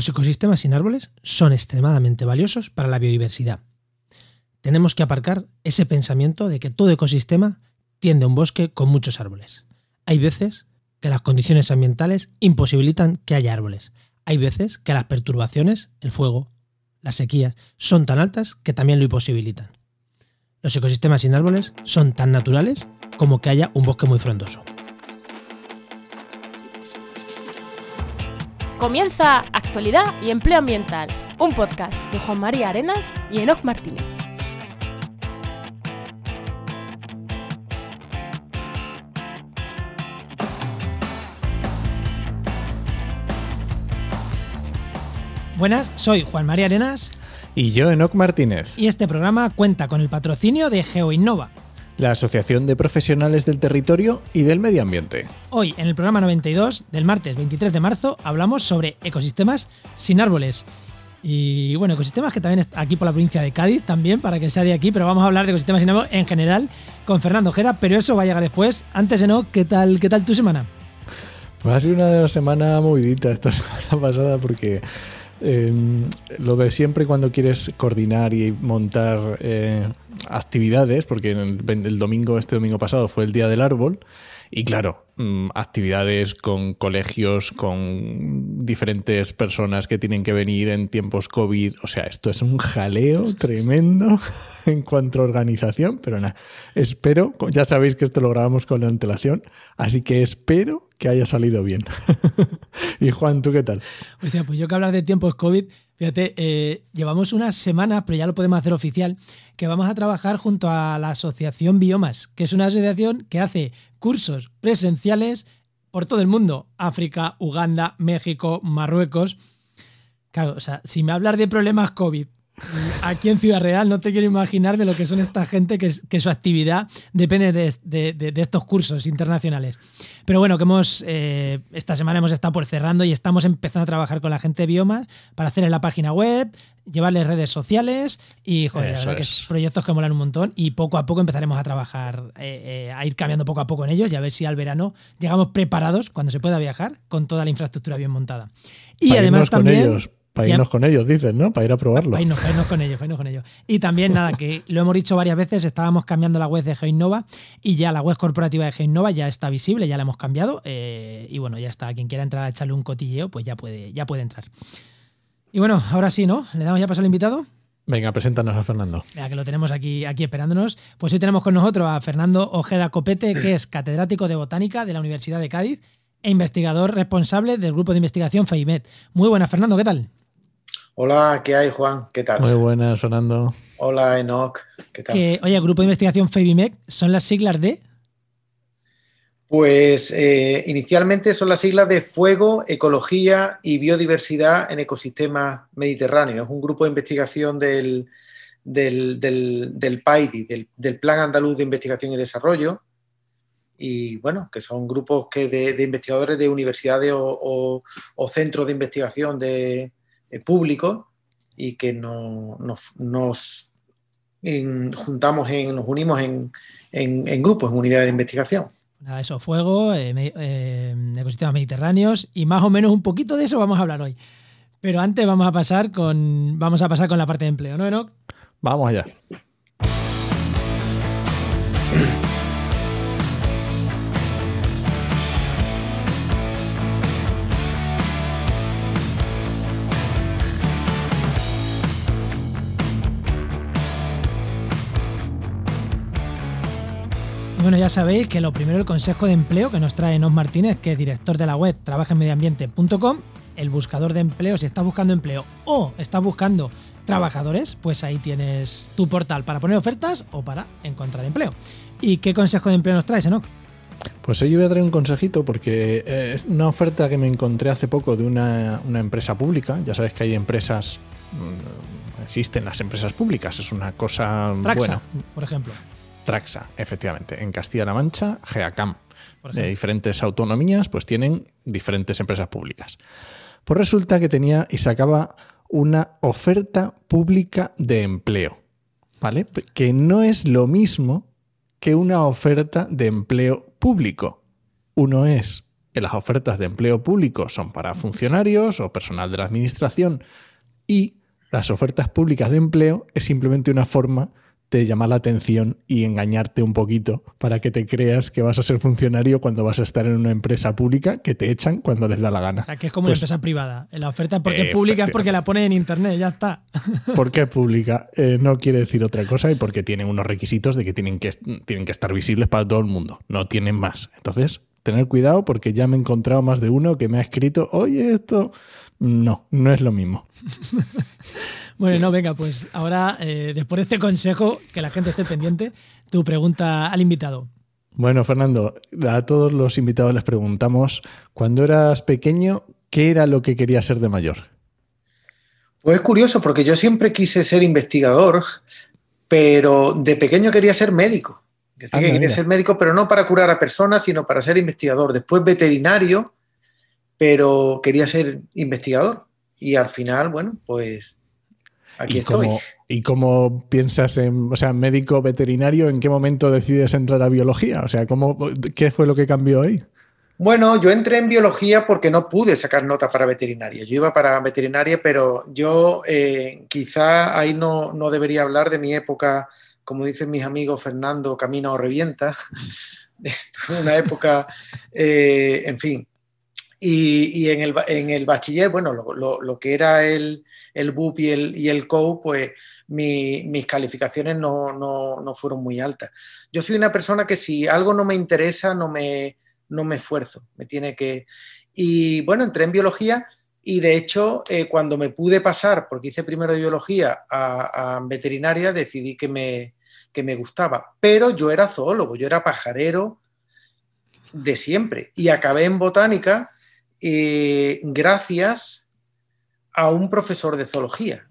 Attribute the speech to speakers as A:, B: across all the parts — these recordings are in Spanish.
A: Los ecosistemas sin árboles son extremadamente valiosos para la biodiversidad. Tenemos que aparcar ese pensamiento de que todo ecosistema tiende a un bosque con muchos árboles. Hay veces que las condiciones ambientales imposibilitan que haya árboles. Hay veces que las perturbaciones, el fuego, las sequías, son tan altas que también lo imposibilitan. Los ecosistemas sin árboles son tan naturales como que haya un bosque muy frondoso.
B: Comienza Actualidad y Empleo Ambiental, un podcast de Juan María Arenas y Enoc Martínez.
A: Buenas, soy Juan María Arenas
C: Y yo, Enoc Martínez,
A: y este programa cuenta con el patrocinio de GeoInnova.
C: La Asociación de Profesionales del Territorio y del Medio Ambiente.
A: Hoy, en el programa 92 del martes 23 de marzo, hablamos sobre ecosistemas sin árboles. Y bueno, ecosistemas que también está aquí por la provincia de Cádiz, también para que sea de aquí, pero vamos a hablar de ecosistemas sin árboles en general con Fernando Ojeda, pero eso va a llegar después. Antes de no, ¿qué tal, qué tal tu semana?
C: Pues ha sido una semana movidita esta semana pasada porque eh, lo de siempre cuando quieres coordinar y montar eh, actividades, porque el, el domingo, este domingo pasado fue el Día del Árbol, y claro, mm, actividades con colegios, con diferentes personas que tienen que venir en tiempos COVID. O sea, esto es un jaleo tremendo en cuanto a organización, pero nada, espero, ya sabéis que esto lo grabamos con antelación, así que espero que haya salido bien. y Juan, ¿tú qué tal?
A: Hostia, pues yo que hablar de tiempos COVID, fíjate, eh, llevamos unas semanas, pero ya lo podemos hacer oficial, que vamos a trabajar junto a la Asociación Biomas, que es una asociación que hace cursos presenciales por todo el mundo, África, Uganda, México, Marruecos. Claro, o sea, si me hablas de problemas COVID aquí en Ciudad Real, no te quiero imaginar de lo que son esta gente que, que su actividad depende de, de- de- de estos cursos internacionales. Pero bueno, que hemos eh, esta semana hemos estado por cerrando y estamos empezando a trabajar con la gente de Biomas para hacerles la página web, llevarles redes sociales y joder, la que
C: es.
A: proyectos que molan un montón y poco a poco empezaremos a trabajar, eh, eh, a ir cambiando poco a poco en ellos y a ver si al verano llegamos preparados cuando se pueda viajar con toda la infraestructura bien montada. Y
C: para
A: además también...
C: con ellos, para irnos con ellos, dices, ¿no? Para ir a probarlo.
A: para irnos, para irnos con ellos, para irnos con ellos. Y también, nada, que lo hemos dicho varias veces, estábamos cambiando la web de GeoInnova y ya la web corporativa de GeoInnova ya está visible, ya la hemos cambiado. eh, y bueno, ya está. Quien quiera entrar a echarle un cotilleo, pues ya puede, ya puede entrar. Y bueno, ahora sí, ¿no? ¿Le damos ya paso al invitado?
C: Venga, preséntanos a Fernando.
A: Ya que lo tenemos aquí, aquí esperándonos. Pues hoy tenemos con nosotros a Fernando Ojeda Copete, que es catedrático de botánica de la Universidad de Cádiz e investigador responsable del grupo de investigación FEIMED. Muy buenas, Fernando, ¿qué tal?
D: Hola, ¿qué hay, Juan? ¿Qué tal?
C: Muy buenas, Fernando.
D: Hola, Enoch. ¿Qué tal?
A: Que, oye, grupo de investigación FEIMED son las siglas de.
D: Pues eh, inicialmente son las siglas de Fuego, Ecología y Biodiversidad en Ecosistemas Mediterráneos. Es un grupo de investigación del, del, del, del PAIDI, del, del Plan Andaluz de Investigación y Desarrollo. Y bueno, que son grupos que de, de investigadores de universidades o, o- o centros de investigación de, eh, públicos y que no- nos, nos, en- juntamos, en, nos unimos en, en- en grupos, en unidades de investigación.
A: Nada, eso, fuego, eh, eh, ecosistemas mediterráneos y más o menos un poquito de eso vamos a hablar hoy. Pero antes vamos a pasar con, vamos a pasar con la parte de empleo, ¿no, Enoch?
C: Vamos allá.
A: Bueno, ya sabéis que lo primero el consejo de empleo que nos trae Nos Martínez, que es director de la web trabajenmedioambiente.com, el buscador de empleo, si estás buscando empleo o estás buscando trabajadores, pues ahí tienes tu portal para poner ofertas o para encontrar empleo. ¿Y qué consejo de empleo nos traes, Enoch?
C: Pues hoy voy a traer un consejito porque eh, es una oferta que me encontré hace poco de una, una empresa pública. Ya sabes que hay empresas, mm, existen las empresas públicas, es una cosa
A: Traxa,
C: buena.
A: por ejemplo.
C: Traxa, efectivamente. En Castilla-La Mancha, GEACAM. De diferentes autonomías, pues tienen diferentes empresas públicas. Pues resulta que tenía y sacaba una oferta pública de empleo, ¿vale? Que no es lo mismo que una oferta de empleo público. Uno es las ofertas de empleo público son para funcionarios o personal de la administración y las ofertas públicas de empleo es simplemente una forma de llamar la atención y engañarte un poquito para que te creas que vas a ser funcionario cuando vas a estar en una empresa pública que te echan cuando les da la gana.
A: O sea, que es como una
C: Pues,
A: empresa privada. La oferta porque es pública es porque la ponen en internet, ya está.
C: ¿Por qué pública? Eh, no quiere decir otra cosa y porque tienen unos requisitos de que tienen, que tienen que estar visibles para todo el mundo. No tienen más. Entonces, tener cuidado porque ya me he encontrado más de uno que me ha escrito, oye, esto... No, no es lo mismo.
A: Bueno, no, venga, pues ahora, eh, después de este consejo, que la gente esté pendiente, tu pregunta al invitado.
C: Bueno, Fernando, a todos los invitados les preguntamos, cuando eras pequeño, ¿qué era lo que querías ser de mayor?
D: Pues es curioso porque yo siempre quise ser investigador, pero de pequeño quería ser médico. Decía que quería
C: mira.
D: ser médico, pero no para curar a personas, sino para ser investigador. Después veterinario, pero quería ser investigador. Y al final, bueno, pues aquí
C: ¿Y
D: estoy.
C: cómo, ¿Y cómo piensas en, o sea, médico veterinario, en qué momento decides entrar a biología? O sea, ¿cómo, ¿qué fue lo que cambió ahí?
D: Bueno, yo entré en biología porque no pude sacar nota para veterinaria. Yo iba para veterinaria, pero yo eh, quizá ahí no, no debería hablar de mi época, como dicen mis amigos Fernando, camina o revienta. Tuve una época, eh, en fin. Y, y en, el, en el bachiller, bueno, lo, lo- lo que era el, el BUP y el, y el COU, pues mi- mis calificaciones no, no- no fueron muy altas. Yo soy una persona que si algo no me interesa, no me, no me esfuerzo, me tiene que... Y bueno, entré en biología y de hecho eh, cuando me pude pasar, porque hice primero de biología a, a veterinaria, decidí que me, que me gustaba. Pero yo era zoólogo, yo era pajarero de siempre y acabé en botánica eh, gracias a un profesor de zoología.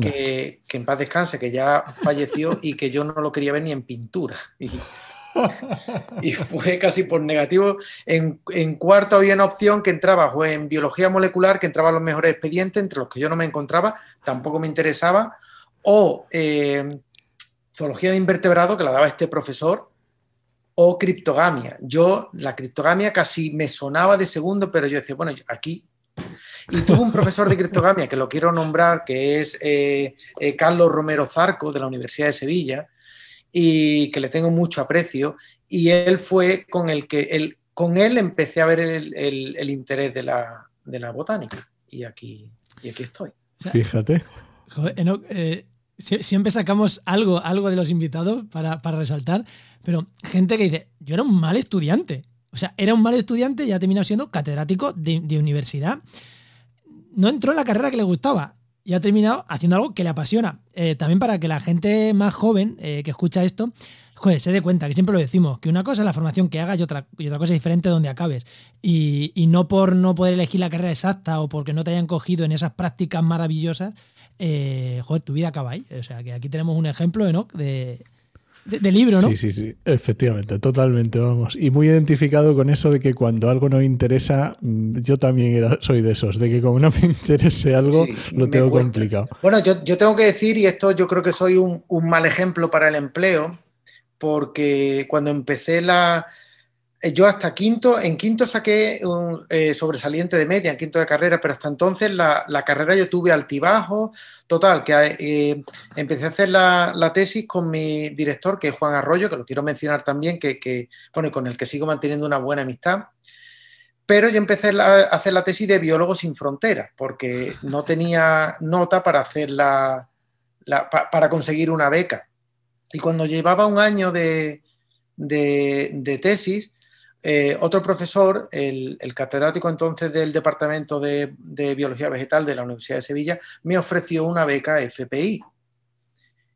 D: Que, que en paz descanse, que ya falleció y que yo no lo quería ver ni en pintura. Y, y fue casi por negativo. En, en cuarto había una opción que entraba fue en biología molecular, que entraban los mejores expedientes, entre los que yo no me encontraba, tampoco me interesaba, o eh, zoología de invertebrado, que la daba este profesor, o criptogamia. Yo, la criptogamia casi me sonaba de segundo, pero yo decía, bueno, aquí. Y tuve un profesor de criptogamia que lo quiero nombrar, que es eh, eh, Carlos Romero Zarco, de la Universidad de Sevilla, y que le tengo mucho aprecio. Y él fue con el que él, con él empecé a ver el, el- el interés de la, de la botánica. Y aquí, y aquí estoy.
C: Fíjate.
A: Joder, Enoch, eh, sie- siempre sacamos algo, algo de los invitados para, para resaltar, pero gente que dice, yo era un mal estudiante. O sea, era un mal estudiante y ha terminado siendo catedrático de, de universidad. No entró en la carrera que le gustaba y ha terminado haciendo algo que le apasiona. Eh, también para que la gente más joven eh, que escucha esto, joder, se dé cuenta, que siempre lo decimos, que una cosa es la formación que hagas y otra, y otra cosa es diferente donde acabes. Y, y no por no poder elegir la carrera exacta o porque no te hayan cogido en esas prácticas maravillosas, eh, joder, tu vida acaba ahí. O sea, que aquí tenemos un ejemplo, Enoch, de, de, de libro, ¿no?
C: Sí, sí, sí, efectivamente, totalmente, vamos. Y muy identificado con eso de que cuando algo no interesa, mm, yo también era- soy de esos, de que como no me interese algo,
D: Sí,
C: lo tengo
D: cuesta.
C: complicado.
D: Bueno, yo, yo tengo que decir, y esto yo creo que soy un, un mal ejemplo para el empleo, porque cuando empecé la... eh, Yo hasta quinto, en quinto saqué un eh, sobresaliente de media, en quinto de carrera, pero hasta entonces la, la carrera yo tuve altibajo, total, que eh, empecé a hacer la, la tesis con mi director, que es Juan Arroyo, que lo quiero mencionar también, que, que, bueno, y con el que sigo manteniendo una buena amistad. Pero yo empecé a hacer la tesis de Biólogos sin Fronteras, porque no tenía nota para hacer la, pa- para conseguir una beca. Y cuando llevaba un año de- de tesis, eh, otro profesor, el, catedrático entonces del Departamento de, de Biología Vegetal de la Universidad de Sevilla, me ofreció una beca FPI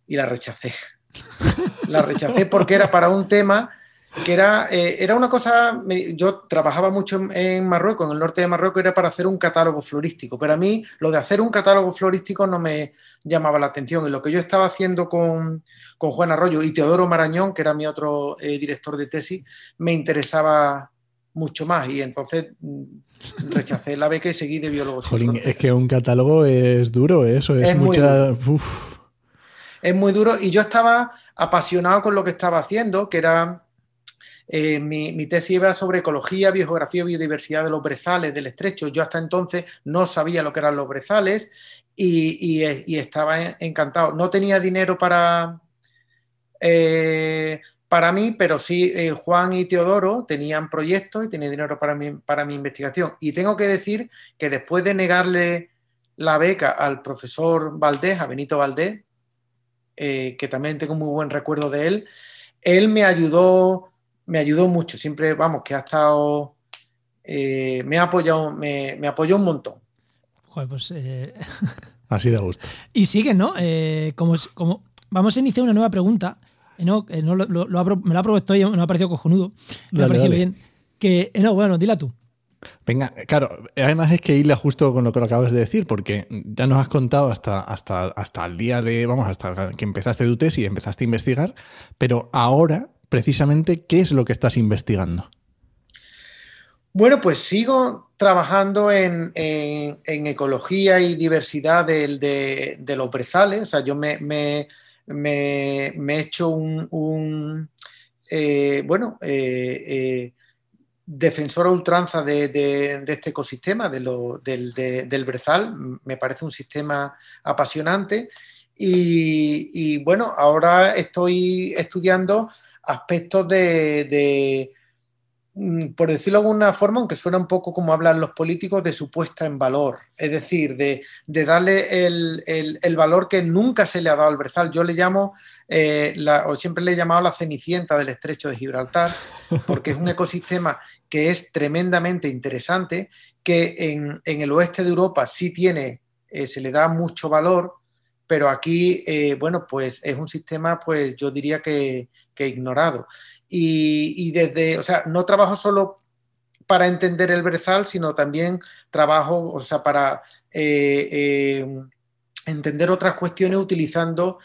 D: y la rechacé. La rechacé porque era para un tema que era, eh, era una cosa, me- yo trabajaba mucho en, en Marruecos, en el norte de Marruecos, era para hacer un catálogo florístico, pero a mí lo de hacer un catálogo florístico no me llamaba la atención y lo que yo estaba haciendo con, con Juan Arroyo y Teodoro Marañón, que era mi otro eh, director de tesis, me interesaba mucho más y entonces mm, rechacé la beca y seguí de biólogo.
C: Jolín, es que un catálogo es duro, ¿eh? eso es,
D: Es muy
C: mucha... uf.
D: es muy duro y yo estaba apasionado con lo que estaba haciendo, que era Eh, mi, tesis iba sobre ecología, biogeografía biodiversidad de los brezales del estrecho. Yo hasta entonces no sabía lo que eran los brezales y, y, estaba encantado. No tenía dinero para, eh, para mí, pero sí eh, Juan y Teodoro tenían proyectos y tenían dinero para mi, para mi investigación. Y tengo que decir que después de negarle la beca al profesor Valdés, a Benito Valdés, eh, que también tengo muy buen recuerdo de él, él me ayudó, me ayudó mucho. Siempre, vamos, que ha estado, me ha apoyado, me, me apoyó un montón.
A: Joder, pues.
C: Así de gusto.
A: Y sigue, ¿no? como, como, vamos a iniciar una nueva pregunta no, eh, no lo, lo, me lo ha propuesto y me ha parecido cojonudo. Me ha parecido bien. Que, eh, no, bueno, dila tú.
C: Venga, claro, además es que hila justo con lo que lo acabas de decir, porque ya nos has contado hasta, hasta, hasta el día de, vamos, hasta que empezaste tu tesis y empezaste a investigar, pero ahora, precisamente, ¿qué es lo que estás investigando?
D: Bueno, pues sigo trabajando en, ecología y diversidad de, los brezales. O sea, yo me, me, he hecho un, eh, bueno, eh, eh, defensor a ultranza de, este ecosistema, del, del, brezal. Me parece un sistema apasionante. Y, bueno, ahora estoy estudiando aspectos de Mm, por decirlo de alguna forma, aunque suena un poco como hablan los políticos, de su puesta en valor, es decir, de, darle el, valor que nunca se le ha dado al Brezal. Yo le llamo, eh, o siempre le he llamado la cenicienta del estrecho de Gibraltar, porque es un ecosistema que es tremendamente interesante, que en, el oeste de Europa sí tiene, eh, se le da mucho valor, pero aquí, eh, bueno, pues es un sistema, pues yo diría que, que ignorado. Y, desde, o sea, no trabajo solo para entender el brezal, sino también trabajo, o sea, para eh, eh, entender otras cuestiones utilizando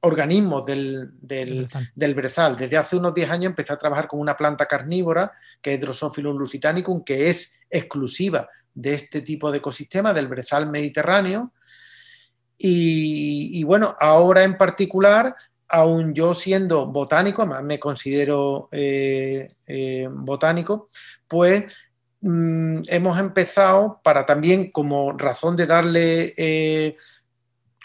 D: organismos del, del, del, brezal. Desde hace unos 10 años empecé a trabajar con una planta carnívora, que es Drosophilus lusitanicum, que es exclusiva de este tipo de ecosistema, del brezal mediterráneo. Y, bueno, ahora en particular aún yo siendo botánico, además me considero eh, eh, botánico, pues mm, hemos empezado para también como razón de darle eh,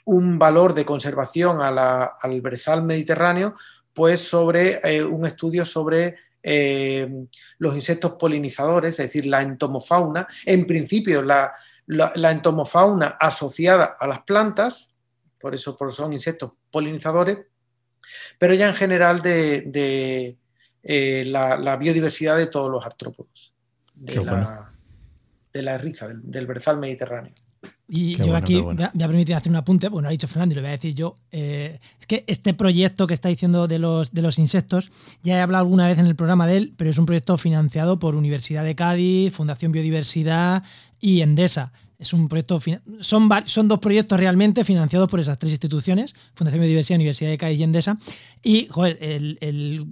D: un valor de conservación al brezal mediterráneo, pues sobre un estudio sobre los insectos polinizadores, es decir, la entomofauna. En principio, la, entomofauna asociada a las plantas, por eso, son insectos polinizadores, pero ya en general de, eh, la, biodiversidad de todos los artrópodos, de, la, de la riza, del, del brezal mediterráneo.
A: Y yo aquí me, ha, permitido hacer un apunte, bueno, ha dicho Fernando y lo voy a decir yo. Eh, es que este proyecto que está diciendo de los, de los insectos, ya he hablado alguna vez en el programa de él, pero es un proyecto financiado por Universidad de Cádiz, Fundación Biodiversidad y Endesa. Es un proyecto, son, son dos proyectos realmente financiados por esas tres instituciones, Fundación Biodiversidad, Universidad de Cádiz y Endesa. Y, joder, el,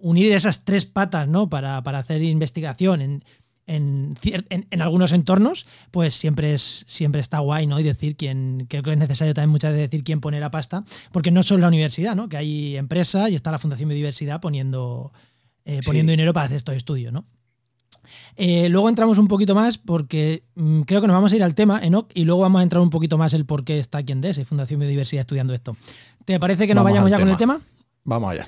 A: unir esas tres patas, ¿no? Para, para hacer investigación en en, en, algunos entornos, pues siempre, es, siempre está guay, ¿no? Y decir quién, creo que es necesario también muchas veces decir quién pone la pasta, porque no solo la universidad, ¿no? Que hay empresas y está la Fundación Biodiversidad poniendo, eh, poniendo dinero para hacer estos estudios, ¿no? Eh, luego entramos un poquito más porque mm, creo que nos vamos a ir al tema, Enoch, y luego vamos a entrar un poquito más el por qué está aquí en DES, Fundación Biodiversidad, estudiando esto. ¿Te parece que nos vayamos ya con el tema?
C: Vamos allá.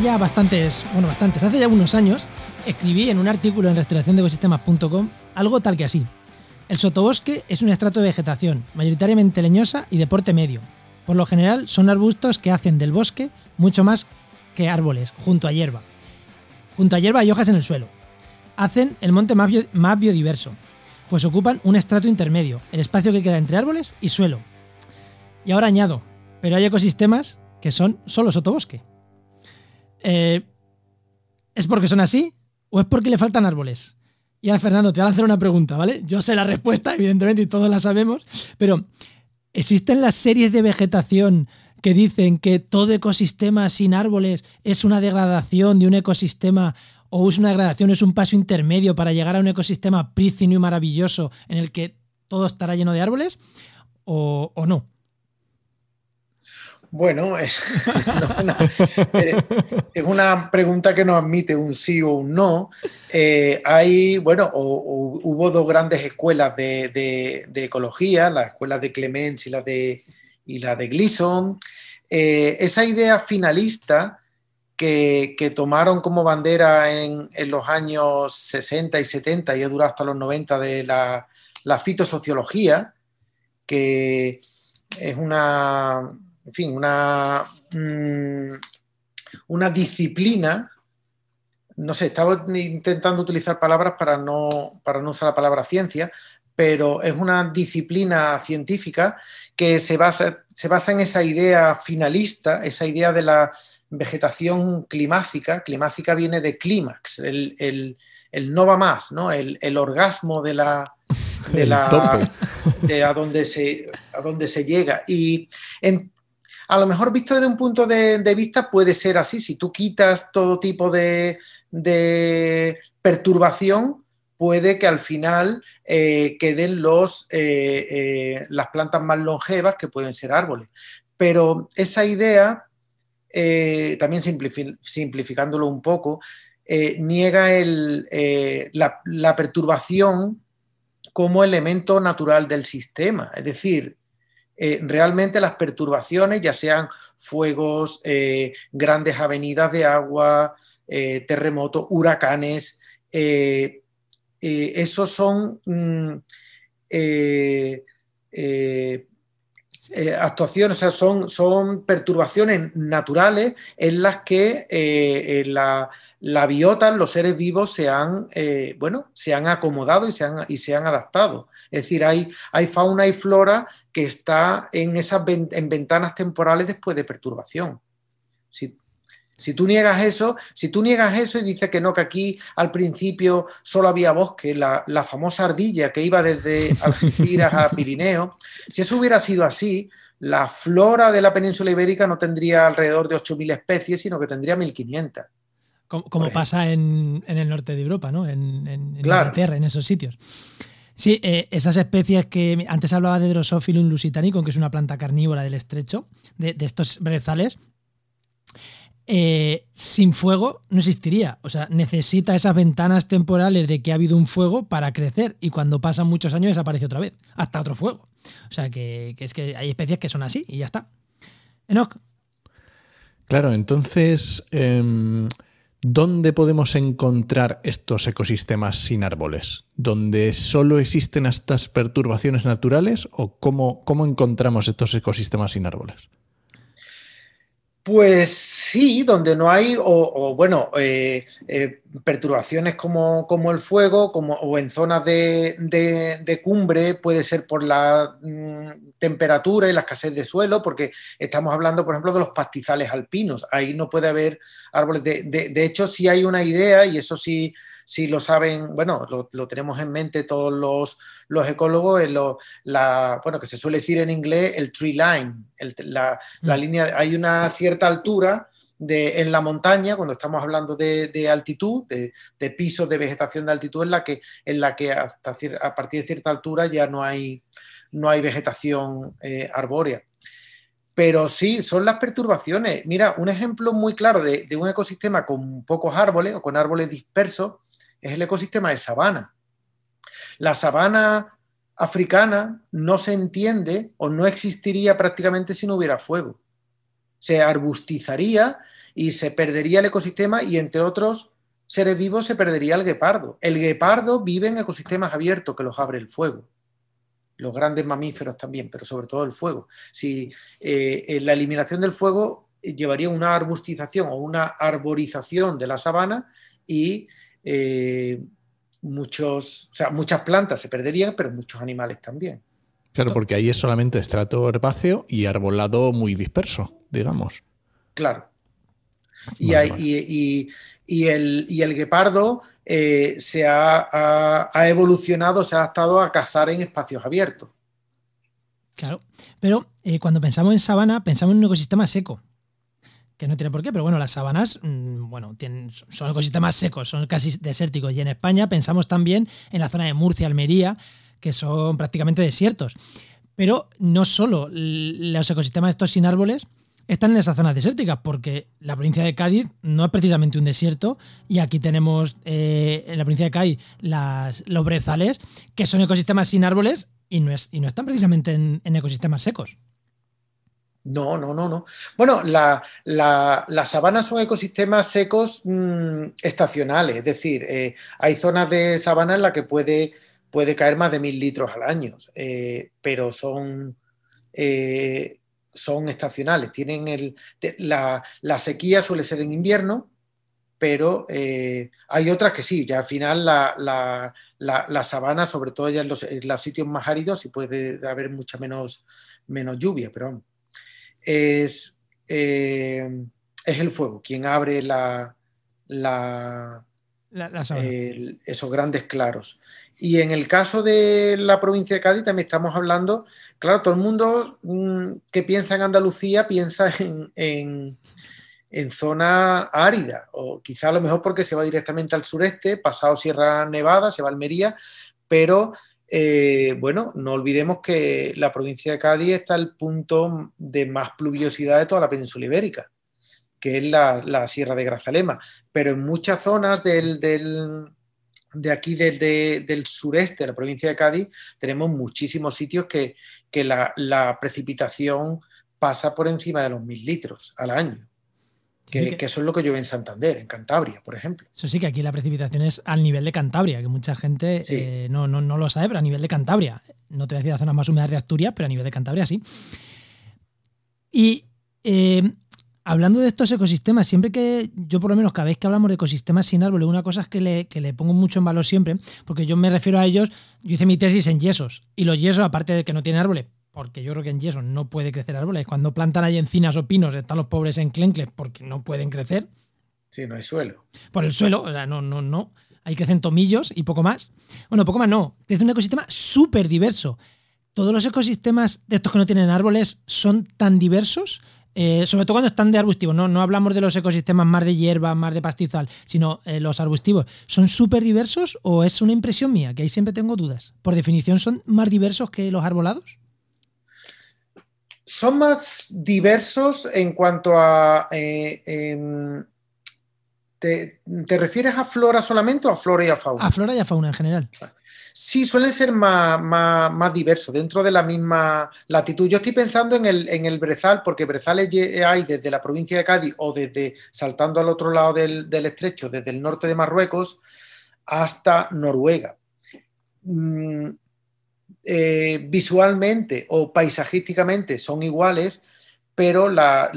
A: Ya bastantes, bueno, bastantes, hace ya unos años, escribí en un artículo en restauraciondecosistemas.com algo tal que así. El sotobosque es un estrato de vegetación, mayoritariamente leñosa y de porte medio. Por lo general son arbustos que hacen del bosque mucho más que árboles, junto a hierba. Junto a hierba y hojas en el suelo. Hacen el monte más biodiverso, pues ocupan un estrato intermedio, el espacio que queda entre árboles y suelo. Y ahora añado, pero hay ecosistemas que son solo sotobosque. Eh, ¿Es porque son así o es porque le faltan árboles? Y ahora, Fernando, te voy a hacer una pregunta, ¿vale? Yo sé la respuesta, evidentemente, y todos la sabemos, pero ¿existen las series de vegetación que dicen que todo ecosistema sin árboles es una degradación de un ecosistema o es una degradación, es un paso intermedio para llegar a un ecosistema prístino y maravilloso en el que todo estará lleno de árboles? ¿O, o no?
D: Bueno, es, eh, es, una pregunta que no admite un sí o un no. Eh, hay, bueno, hubo dos grandes escuelas de, ecología, las escuelas de Clemens y la de, y de Gleason. Eh, esa idea finalista que, tomaron como bandera en, los años 60 y 70 y ha durado hasta los 90 de la, la fitosociología, que es una en fin, una, mm, una disciplina, no sé, estaba intentando utilizar palabras para no, para no usar la palabra ciencia, pero es una disciplina científica que se basa, se basa en esa idea finalista, esa idea de la vegetación climática. Climática viene de clímax, el, no va más, ¿no? El, orgasmo de la, de la de a donde se a donde se llega y en, a lo mejor visto desde un punto de, vista puede ser así. Si tú quitas todo tipo de, perturbación, puede que al final eh, queden eh, eh, las plantas más longevas que pueden ser árboles. Pero esa idea, también simplificándolo un poco, niega la, la perturbación como elemento natural del sistema. Es decir, eh, realmente las perturbaciones, ya sean fuegos, eh, grandes avenidas de agua, eh, terremotos, huracanes, esos son mm, actuaciones, o sea, son, son, perturbaciones naturales en las que la, la, biota, los seres vivos se han, bueno, se han acomodado y se han, y se han adaptado. Es decir, hay, hay fauna y flora que está en esas en ventanas temporales después de perturbación. Si, si, tú niegas eso, si tú niegas eso y dices que no, que aquí al principio solo había bosque, la, famosa ardilla que iba desde Algeciras a Pirineo, si eso hubiera sido así, la flora de la península ibérica no tendría alrededor de 8.000 especies, sino que tendría 1.500.
A: Como, pasa en, el norte de Europa, ¿no? En, en Inglaterra, en esos sitios. Sí, eh, esas especies que antes hablaba de Drosophilum lusitanicum, que es una planta carnívora del estrecho, de, estos brezales, eh, sin fuego no existiría. O sea, necesita esas ventanas temporales de que ha habido un fuego para crecer y cuando pasan muchos años desaparece otra vez, hasta otro fuego. O sea, que, es que hay especies que son así y ya está. Enoch.
C: Claro, entonces, em, ¿Dónde podemos encontrar estos ecosistemas sin árboles? ¿Dónde solo existen estas perturbaciones naturales o cómo, cómo encontramos estos ecosistemas sin árboles?
D: Pues sí, donde no hay, o, bueno, eh, eh, perturbaciones como, como, el fuego, como, o en zonas de, cumbre, puede ser por la mm, temperatura y la escasez de suelo, porque estamos hablando, por ejemplo, de los pastizales alpinos. Ahí no puede haber árboles. De, de hecho, sí hay una idea, y eso sí si lo saben, bueno, lo, tenemos en mente todos los, los ecólogos, en lo, la, bueno, que se suele decir en inglés el tree line, la, la, mm. línea, hay una cierta altura de, en la montaña, cuando estamos hablando de, altitud, de, de, pisos de vegetación de altitud, en la que, en la que hasta a partir de cierta altura ya no hay, no hay vegetación eh, arbórea. Pero sí, son las perturbaciones. Mira, un ejemplo muy claro de, de, un ecosistema con pocos árboles o con árboles dispersos es el ecosistema de sabana. La sabana africana no se entiende o no existiría prácticamente si no hubiera fuego. Se arbustizaría y se perdería el ecosistema y entre otros seres vivos se perdería el guepardo. El guepardo vive en ecosistemas abiertos que los abre el fuego. Los grandes mamíferos también, pero sobre todo el fuego. Si eh, la eliminación del fuego llevaría una arbustización o una arborización de la sabana y eh, muchos, o sea, muchas plantas se perderían, pero muchos animales también.
C: Claro, porque ahí es solamente estrato herbáceo y arbolado muy disperso, digamos.
D: Claro. Y, y, el, el, guepardo eh, se ha, evolucionado, se ha adaptado a cazar en espacios abiertos.
A: Claro, pero eh, cuando pensamos en sabana, pensamos en un ecosistema seco que no tiene por qué, pero bueno, las sabanas, mm, bueno, son ecosistemas secos, son casi desérticos. Y en España pensamos también en la zona de Murcia, Almería, que son prácticamente desiertos. Pero no solo los ecosistemas estos sin árboles están en esas zonas desérticas, porque la provincia de Cádiz no es precisamente un desierto, y aquí tenemos eh, en la provincia de Cádiz los brezales, que son ecosistemas sin árboles y no, es, y no están precisamente en ecosistemas secos.
D: No, no, no, no. Bueno, las la, sabanas son ecosistemas secos mm, estacionales, es decir, eh, hay zonas de sabana en las que puede, puede caer más de mil litros al año, eh, pero son, eh, son estacionales. Tienen el, la, sequía suele ser en invierno, pero hay otras que sí, ya al final la, sabana, sobre todo ya en los, sitios más áridos, sí puede haber mucha menos, menos lluvia, pero es, eh, es el fuego quien abre la, esos grandes claros. Y en el caso de la provincia de Cádiz también estamos hablando, claro, todo el mundo mm, que piensa en Andalucía piensa en, en, en, zona árida, o quizá a lo mejor porque se va directamente al sureste, pasado Sierra Nevada, se va a Almería, pero eh, bueno, no olvidemos que la provincia de Cádiz está el punto de más pluviosidad de toda la península ibérica, que es la, Sierra de Grazalema. Pero en muchas zonas del, de aquí, del sureste de la provincia de Cádiz, tenemos muchísimos sitios que, la, precipitación pasa por encima de los mil litros al año. Que, eso es lo que llueve en Santander, en Cantabria, por ejemplo.
A: Eso sí, que aquí la precipitación es al nivel de Cantabria, que mucha gente eh, no, lo sabe, pero a nivel de Cantabria. No te voy a decir las zonas más húmedas de Asturias, pero a nivel de Cantabria sí. Y eh, hablando de estos ecosistemas, siempre que yo por lo menos cada vez que hablamos de ecosistemas sin árboles, una cosa es que le, que le pongo mucho en valor siempre, porque yo me refiero a ellos, yo hice mi tesis en yesos, y los yesos, aparte de que no tienen árboles, porque yo creo que en yeso no puede crecer árboles. Cuando plantan ahí encinas o pinos, están los pobres en clencles porque no pueden crecer.
D: Sí, no hay suelo.
A: Por el suelo, o sea, no, no, no. Ahí crecen tomillos y poco más. Bueno, poco más no. Crece un ecosistema súper diverso. Todos los ecosistemas de estos que no tienen árboles son tan diversos, eh, sobre todo cuando están de arbustivos. No, no hablamos de los ecosistemas más de hierba, más de pastizal, sino eh, los arbustivos. ¿Son súper diversos o es una impresión mía? Que ahí siempre tengo dudas. Por definición, ¿son más diversos que los arbolados?
D: Son más diversos en cuanto a... Eh, em, te, refieres a flora solamente o a flora y a fauna?
A: A flora y a fauna en general.
D: Sí, suelen ser más, más, diversos, dentro de la misma latitud. Yo estoy pensando en el, en el brezal, porque brezales hay desde la provincia de Cádiz o desde saltando al otro lado del, del estrecho, desde el norte de Marruecos hasta Noruega. Mm, eh, visualmente o paisajísticamente son iguales, pero la,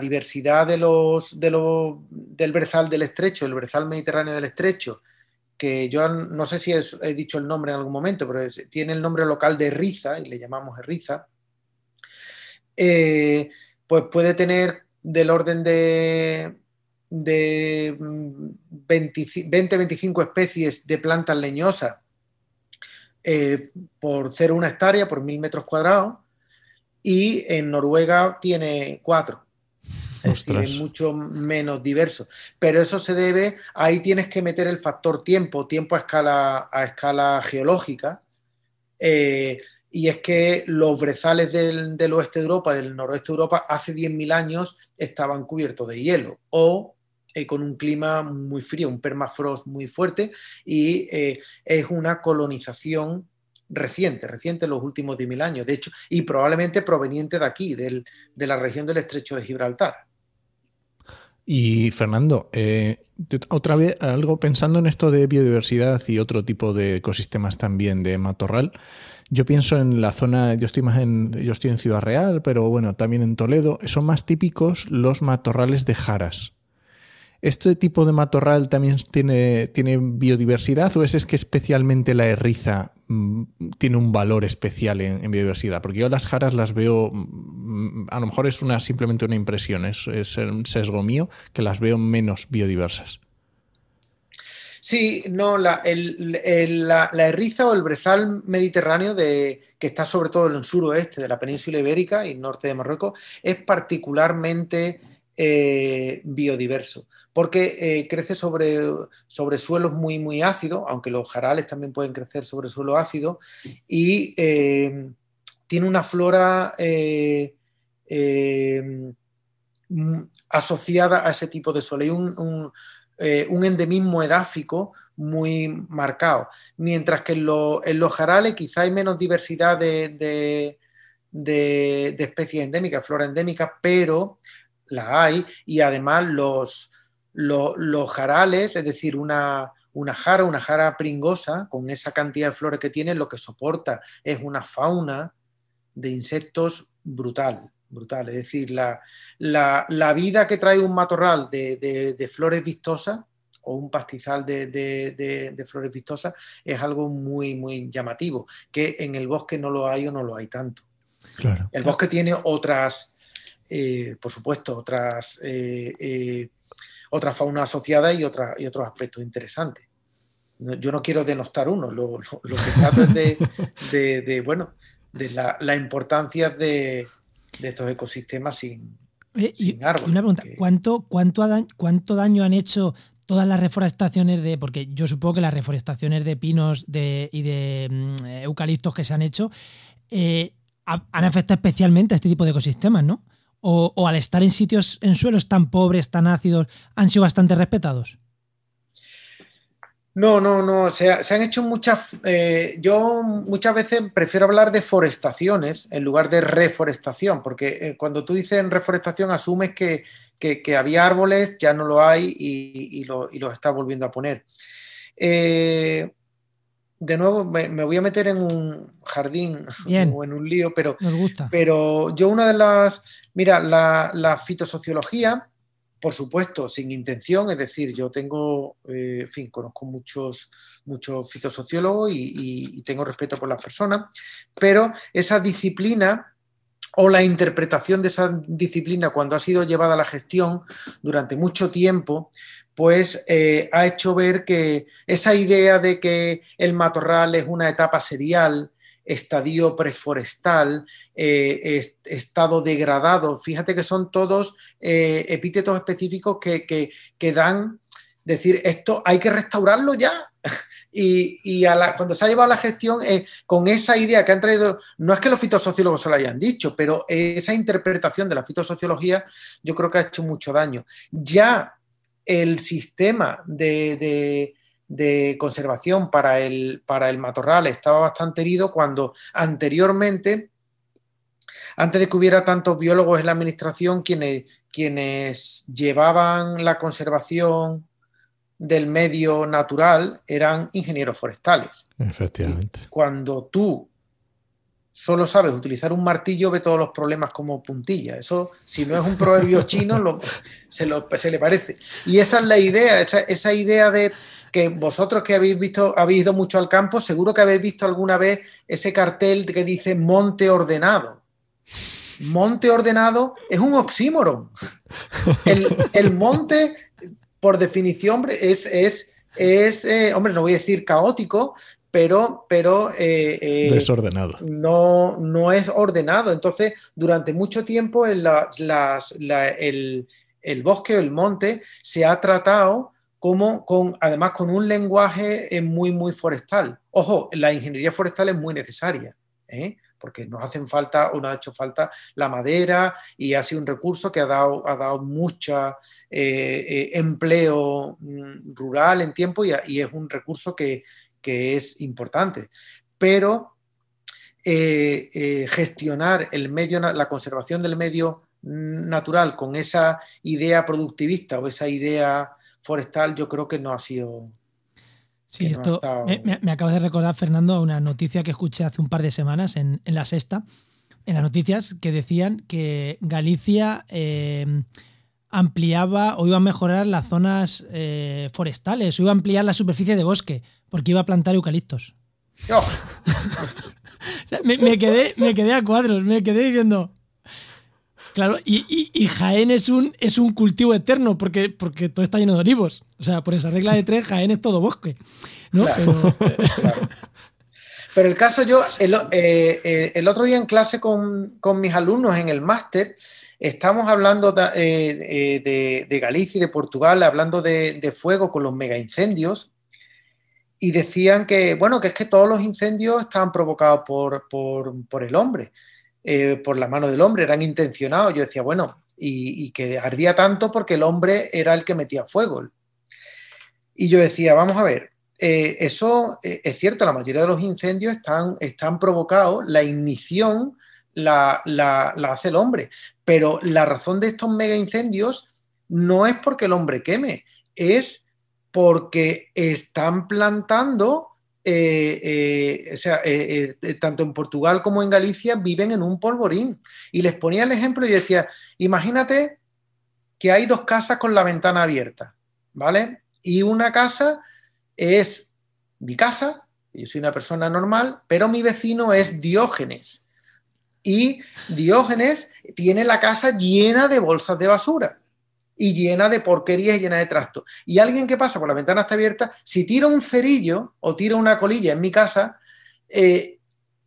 D: diversidad de los, del Berzal del Estrecho, el Berzal Mediterráneo del Estrecho, que yo no sé si he dicho el nombre en algún momento, pero tiene el nombre local de Riza, y le llamamos Riza, eh, pues puede tener del orden de, de 20-25 especies de plantas leñosas eh, por ser una hectárea, por mil metros cuadrados, y en Noruega tiene cuatro. Es, decir, mucho menos diverso. Pero eso se debe, ahí tienes que meter el factor tiempo, tiempo a escala, a escala geológica. Eh, y es que los brezales del, del, oeste de Europa, del noroeste de Europa, hace 10.000 años estaban cubiertos de hielo o eh, con un clima muy frío, un permafrost muy fuerte y eh, es una colonización reciente, reciente en los últimos 10.000 años, de hecho, y probablemente proveniente de aquí, de la región del estrecho de Gibraltar.
C: Y Fernando, eh, otra vez algo pensando en esto de biodiversidad y otro tipo de ecosistemas también de matorral. Yo pienso en la zona, yo estoy más en, yo estoy en Ciudad Real, pero bueno, también en Toledo, son más típicos los matorrales de jaras. ¿Este tipo de matorral también tiene, biodiversidad o es, que especialmente la erriza mm, tiene un valor especial en, biodiversidad? Porque yo las jaras las veo mm, a lo mejor es una, simplemente una impresión, es, un sesgo mío que las veo menos biodiversas.
D: Sí, no, la, la, erriza o el brezal mediterráneo, de, que está sobre todo en el suroeste de la península ibérica y norte de Marruecos, es particularmente eh, biodiverso, porque eh, crece sobre, sobre, suelos muy, muy ácidos, aunque los jarales también pueden crecer sobre suelo ácido, y eh, tiene una flora asociada a ese tipo de suelo. Hay un, endemismo edáfico muy marcado, mientras que en, los jarales quizá hay menos diversidad de, de especies endémicas, flora endémica, pero la hay, y además los, los, jarales, es decir, una, una, jara, una jara pringosa, con esa cantidad de flores que tiene, lo que soporta es una fauna de insectos brutal, brutal. Es decir, la, la, vida que trae un matorral de, flores vistosas o un pastizal de, flores vistosas es algo muy, muy llamativo, que en el bosque no lo hay o no lo hay tanto.
C: Claro.
D: El bosque tiene otras, eh, por supuesto, otras, eh, eh, otras faunas asociadas y, y otros aspectos interesantes. Yo no quiero denostar uno, lo, que trato es de, bueno, de la, importancia de, estos ecosistemas sin, árboles.
A: Una pregunta, ¿cuánto, cuánto, ¿cuánto daño han hecho todas las reforestaciones de, porque yo supongo que las reforestaciones de pinos y de mm, eucaliptos que se han hecho han afectado especialmente a este tipo de ecosistemas, ¿no? O, al estar en sitios, en suelos tan pobres, tan ácidos, han sido bastante respetados?
D: No, no, no. Se, han hecho muchas. Eh, yo muchas veces prefiero hablar de forestaciones en lugar de reforestación, porque eh, cuando tú dices reforestación asumes que, había árboles, ya no lo hay y, lo, y los está volviendo a poner. Eh, de nuevo me, voy a meter en un jardín o en un lío, pero, pero yo una de las, mira, la, fitosociología, por supuesto, sin intención, es decir, yo tengo, eh, en fin, conozco muchos, muchos fitosociólogos y, y tengo respeto por las personas, pero esa disciplina o la interpretación de esa disciplina cuando ha sido llevada a la gestión durante mucho tiempo, pues eh, ha hecho ver que esa idea de que el matorral es una etapa serial, estadio preforestal, eh, estado degradado, fíjate que son todos eh, epítetos específicos que, dan, decir, esto hay que restaurarlo ya. Y, cuando se ha llevado la gestión, con esa idea que han traído, no es que los fitosociólogos se lo hayan dicho, pero esa interpretación de la fitosociología yo creo que ha hecho mucho daño. Ya el sistema de, conservación para el, para el matorral estaba bastante herido cuando anteriormente, antes de que hubiera tantos biólogos en la administración, quienes, quienes llevaban la conservación del medio natural eran ingenieros forestales.
C: Efectivamente.
D: cuando tú solo sabes utilizar un martillo, ve todos los problemas como puntilla. Eso, si no es un proverbio chino, se, le parece. Y esa es la idea, esa, idea de que vosotros que habéis visto, habéis ido mucho al campo, seguro que habéis visto alguna vez ese cartel que dice monte ordenado. Monte ordenado es un oxímoron. El, monte, por definición, es, es, es eh, hombre, no voy a decir caótico, pero, pero eh,
C: eh, desordenado.
D: No, no es ordenado. Entonces, durante mucho tiempo el, bosque o el monte se ha tratado como con, además con un lenguaje eh, muy, muy forestal. Ojo, la ingeniería forestal es muy necesaria, porque nos hacen falta o nos ha hecho falta la madera y ha sido un recurso que ha dado, ha dado mucho empleo mm, rural en tiempo y es un recurso que, que es importante, pero eh, eh, gestionar el medio, la conservación del medio natural con esa idea productivista o esa idea forestal, yo creo que no ha sido.
A: Sí, esto me, acaba de recordar, Fernando, una noticia que escuché hace un par de semanas en, La Sexta, en las noticias, que decían que Galicia eh, ampliaba o iba a mejorar las zonas forestales o iba a ampliar la superficie de bosque porque iba a plantar eucaliptos. me, quedé, me quedé a cuadros, me quedé diciendo. Claro, y, Jaén es un, es un cultivo eterno porque, porque todo está lleno de olivos. O sea, por esa regla de tres, Jaén es todo bosque. ¿no?
D: Pero, el caso yo, el, eh, eh, el, otro día en clase con, mis alumnos en el máster, estamos hablando eh, de, de, Galicia y de Portugal, hablando de, fuego con los mega incendios y decían que, bueno, que es que todos los incendios estaban provocados por, por el hombre. Eh, por la mano del hombre, eran intencionados. Yo decía, bueno, y, que ardía tanto porque el hombre era el que metía fuego. Y yo decía, vamos a ver, eh, eso eh, es cierto, la mayoría de los incendios están, están provocados, la ignición la, hace el hombre, pero la razón de estos mega incendios no es porque el hombre queme, es porque están plantando eh, eh, o sea, eh, tanto en Portugal como en Galicia viven en un polvorín. Y les ponía el ejemplo y decía, imagínate que hay dos casas con la ventana abierta, ¿vale? Y una casa es mi casa, yo soy una persona normal, pero mi vecino es Diógenes. Y Diógenes tiene la casa llena de bolsas de basura y llena de porquerías y llena de trastos. Y alguien que pasa por la ventana está abierta, si tira un cerillo o tira una colilla en mi casa, eh,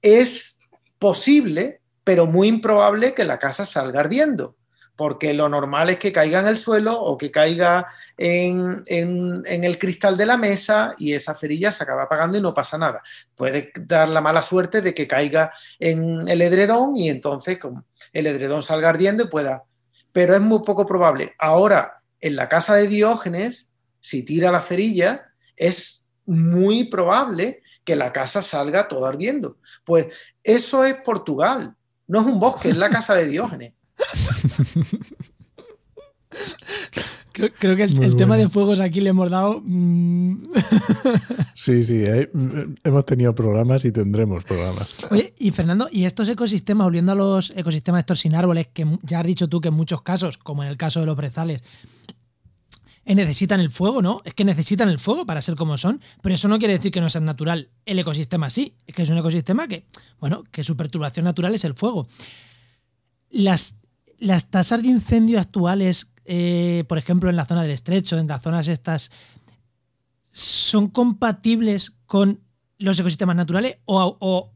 D: es posible, pero muy improbable que la casa salga ardiendo, porque lo normal es que caiga en el suelo o que caiga en, el cristal de la mesa y esa cerilla se acaba apagando y no pasa nada. Puede dar la mala suerte de que caiga en el edredón y entonces el edredón salga ardiendo y pueda pero es muy poco probable. Ahora, en la casa de Diógenes, si tira la cerilla, es muy probable que la casa salga toda ardiendo. Pues eso es Portugal, no es un bosque, es la casa de Diógenes.
A: Creo, que el, tema de fuegos aquí le hemos dado. Mm.
C: sí, sí, eh, hemos tenido programas y tendremos programas.
A: Oye, y Fernando, ¿y estos ecosistemas, volviendo a los ecosistemas estos sin árboles, que ya has dicho tú que en muchos casos, como en el caso de los brezales, eh, necesitan el fuego, ¿no? Es que necesitan el fuego para ser como son, pero eso no quiere decir que no sea natural el ecosistema sí, es que es un ecosistema que, bueno, que su perturbación natural es el fuego. Las, las tasas de incendio actuales eh, por ejemplo, en la zona del estrecho, en las zonas estas, son compatibles con los ecosistemas naturales o,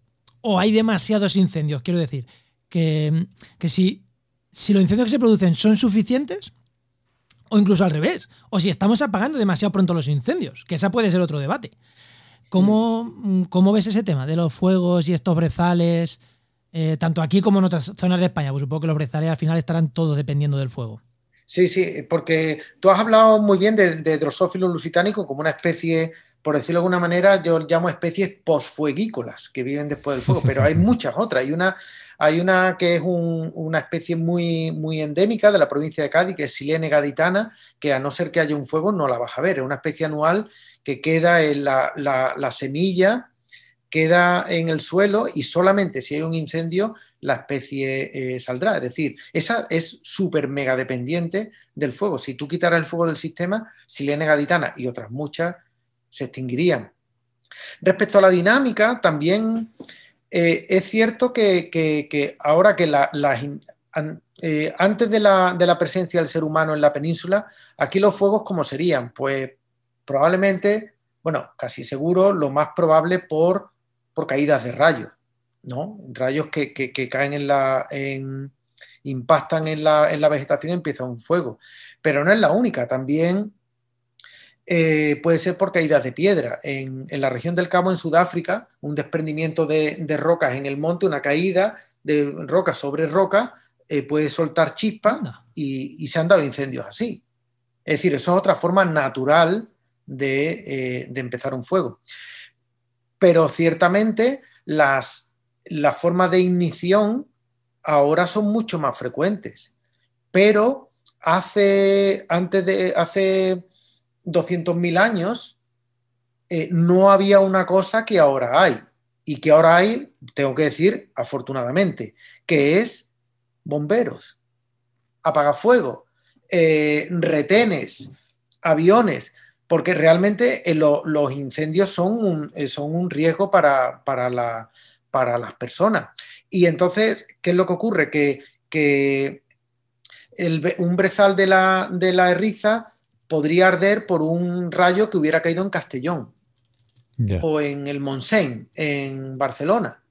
A: hay demasiados incendios? Quiero decir, que, si, si los incendios que se producen son suficientes, o incluso al revés, o si estamos apagando demasiado pronto los incendios, que esa puede ser otro debate. ¿Cómo, cómo ves ese tema de los fuegos y estos brezales, eh, tanto aquí como en otras zonas de España? Pues supongo que los brezales al final estarán todos dependiendo del fuego.
D: Sí, sí, porque tú has hablado muy bien de, de Drosophilus lusitanicum como una especie, por decirlo de alguna manera, yo llamo especies posfueguícolas que viven después del fuego, pero hay muchas otras. Hay una, hay una que es una especie muy, muy endémica de la provincia de Cádiz, que es Silene gaditana, que a no ser que haya un fuego no la vas a ver. Es una especie anual que queda en la, la semilla queda en el suelo y solamente si hay un incendio la especie eh, saldrá. Es decir, esa es súper mega dependiente del fuego. Si tú quitaras el fuego del sistema, Silene gaditana y otras muchas se extinguirían. Respecto a la dinámica, también eh, es cierto que, ahora que la, eh, antes de la, de la presencia del ser humano en la península, aquí los fuegos, ¿cómo serían? Pues probablemente, bueno, casi seguro, lo más probable por por caídas de rayos, ¿no? Rayos que, caen en la. impactan en la, vegetación y empieza un fuego. Pero no es la única, también eh, puede ser por caídas de piedra. En, la región del Cabo, en Sudáfrica, un desprendimiento de, rocas en el monte, una caída de roca sobre roca, eh, puede soltar chispas y, se han dado incendios así. Es decir, eso es otra forma natural de, eh, de empezar un fuego pero ciertamente las, formas de ignición ahora son mucho más frecuentes. Pero hace, antes de, hace 200.000 años eh, no había una cosa que ahora hay. Y que ahora hay, tengo que decir, afortunadamente, que es bomberos, apagafuego, eh, retenes, aviones porque realmente eh, los incendios son un, eh, son un riesgo para, para, las personas. Y entonces, ¿qué es lo que ocurre? Que, un brezal de la, de la Erriza podría arder por un rayo que hubiera caído en Castellón o en el Montseny, en Barcelona,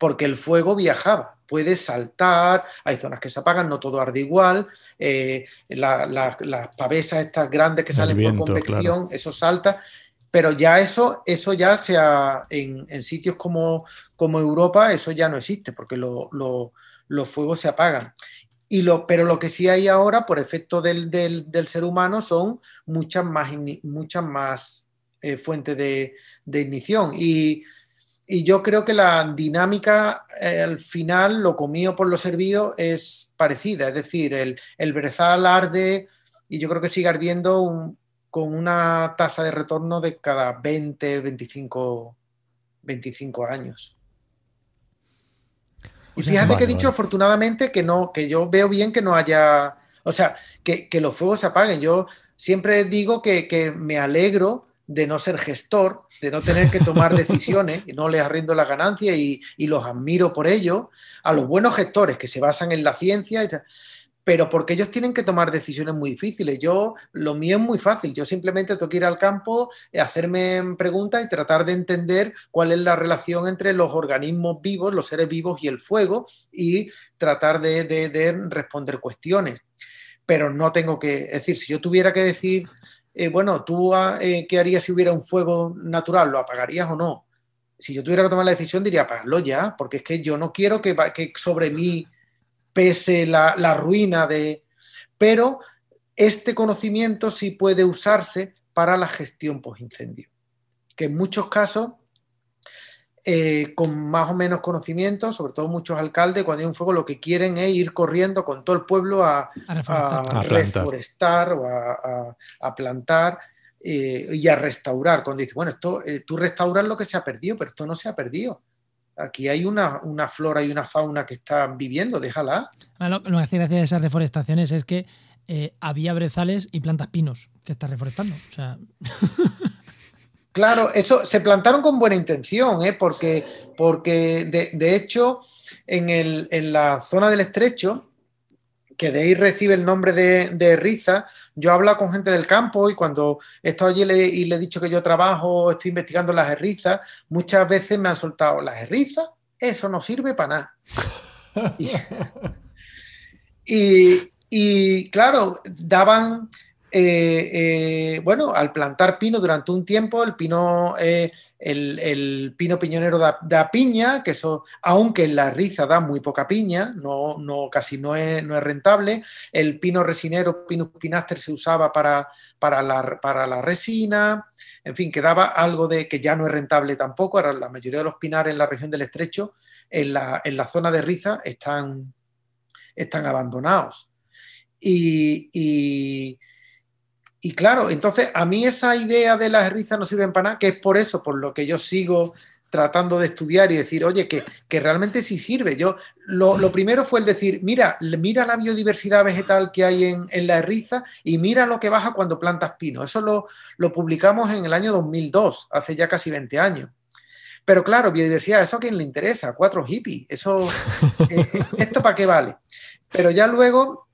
D: porque el fuego viajaba. Puede saltar, hay zonas que se apagan, no todo arde igual. Eh, las pavesas estas grandes que salen por convección, eso salta. Pero ya eso, eso ya sea en, sitios como, como, Europa, eso ya no existe, porque los fuegos se apagan. Y lo, pero lo que sí hay ahora, por efecto del, ser humano, son muchas más, muchas más eh, fuentes de, ignición. Y, yo creo que la dinámica eh, al final, lo comido por lo servido, es parecida. Es decir, el, el brezal arde y yo creo que sigue ardiendo con una tasa de retorno de cada 20, 25, 25 años. Y fíjate que he dicho afortunadamente que no, que yo veo bien que no haya, o sea, que, los fuegos se apaguen. Yo siempre digo que, me alegro de no ser gestor, de no tener que tomar decisiones, y no les arriendo la ganancia y, y, los admiro por ello, a los buenos gestores que se basan en la ciencia pero porque ellos tienen que tomar decisiones muy difíciles. Yo, lo mío es muy fácil, yo simplemente tengo que ir al campo, eh, hacerme preguntas y tratar de entender cuál es la relación entre los organismos vivos, los seres vivos y el fuego y tratar de, responder cuestiones. Pero no tengo que, es decir, si yo tuviera que decir, eh, bueno, ¿tú ah, eh, qué harías si hubiera un fuego natural? ¿Lo apagarías o no? Si yo tuviera que tomar la decisión, diría apagarlo ya, porque es que yo no quiero que, que sobre mí pese la, ruina de... Pero este conocimiento sí puede usarse para la gestión post-incendio, que en muchos casos, eh, con más o menos conocimiento, sobre todo muchos alcaldes, cuando hay un fuego, lo que quieren es ir corriendo con todo el pueblo a, reforestar o a, plantar eh, y a restaurar. Cuando dice, bueno, esto, eh, tú restauras lo que se ha perdido, pero esto no se ha perdido aquí hay una, flora y una fauna que están viviendo, déjala.
A: Ah, lo, que hace gracia de esas reforestaciones es que eh, había brezales y plantas pinos que está reforestando.
D: Claro, eso se plantaron con buena intención, ¿eh? porque, porque de, hecho en, el, en, la zona del estrecho que de ahí recibe el nombre de, Riza. Yo hablo con gente del campo y cuando he estado allí y le he dicho que yo trabajo, estoy investigando las herrizas, muchas veces me han soltado las herrizas, eso no sirve para nada. y, claro, daban eh, eh, bueno, al plantar pino durante un tiempo, el pino, eh, el, pino piñonero da, piña, que eso, aunque en la riza da muy poca piña, no, no casi no es, rentable. El pino resinero, Pinus pinaster, se usaba para, para, la, resina. En fin, que daba algo de que ya no es rentable tampoco. Ahora la mayoría de los pinares en la región del estrecho, en la, en la zona de riza, están, están abandonados. y claro, entonces a mí esa idea de las risas no sirven para nada, que es por eso, por lo que yo sigo tratando de estudiar y decir, oye, que, realmente sí sirve. Yo, lo, primero fue el decir, mira, mira la biodiversidad vegetal que hay en, la erriza y mira lo que baja cuando plantas pino. Eso lo, lo publicamos en el año 2002, hace ya casi 20 años. Pero claro, biodiversidad, ¿eso a quién le interesa? Cuatro hippies, eso, eh, ¿esto para qué vale? Pero ya luego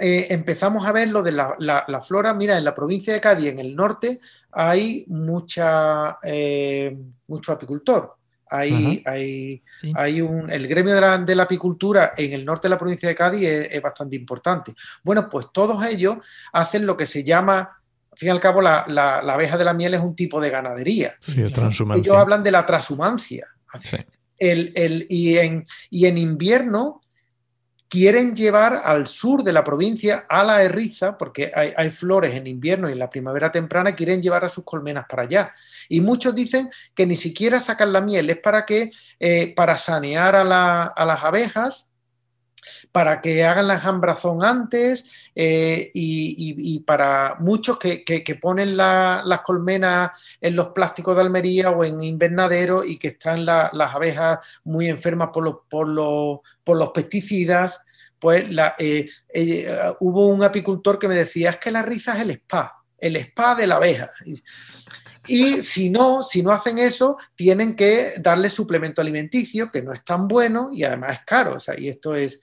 D: eh, empezamos a ver lo de la, flora. Mira, en la provincia de Cádiz, en el norte, hay mucha, eh, mucho apicultor. Hay, hay, un, el gremio de la, apicultura en el norte de la provincia de Cádiz es, bastante importante. Bueno, pues todos ellos hacen lo que se llama, al fin y al cabo, la, abeja de la miel es un tipo de ganadería.
C: Sí, transhumancia.
D: Ellos hablan de la transhumancia. y, en, y en invierno quieren llevar al sur de la provincia a la Erriza, porque hay, flores en invierno y en la primavera temprana, quieren llevar a sus colmenas para allá. Y muchos dicen que ni siquiera sacan la miel, es para que, eh, para sanear a, las abejas, para que hagan la enjambrazón antes eh, y, para muchos que, ponen las colmenas en los plásticos de Almería o en invernadero y que están las abejas muy enfermas por los, por los, por los pesticidas, pues eh, eh, hubo un apicultor que me decía, es que la risa es el spa, el spa de la abeja. Y si no, si no hacen eso, tienen que darle suplemento alimenticio, que no es tan bueno y además es caro. y esto es.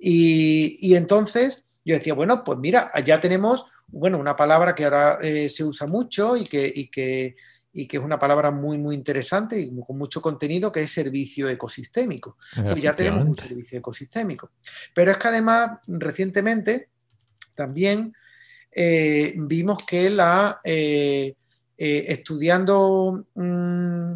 D: Y, entonces, yo decía, bueno, pues mira, ya tenemos, bueno, una palabra que ahora eh, se usa mucho y que, y que, y que es una palabra muy, muy interesante y con mucho contenido, que es servicio ecosistémico. Pues ya tenemos un servicio ecosistémico. Pero es que además, recientemente, también eh, vimos que la, eh, eh, estudiando mm,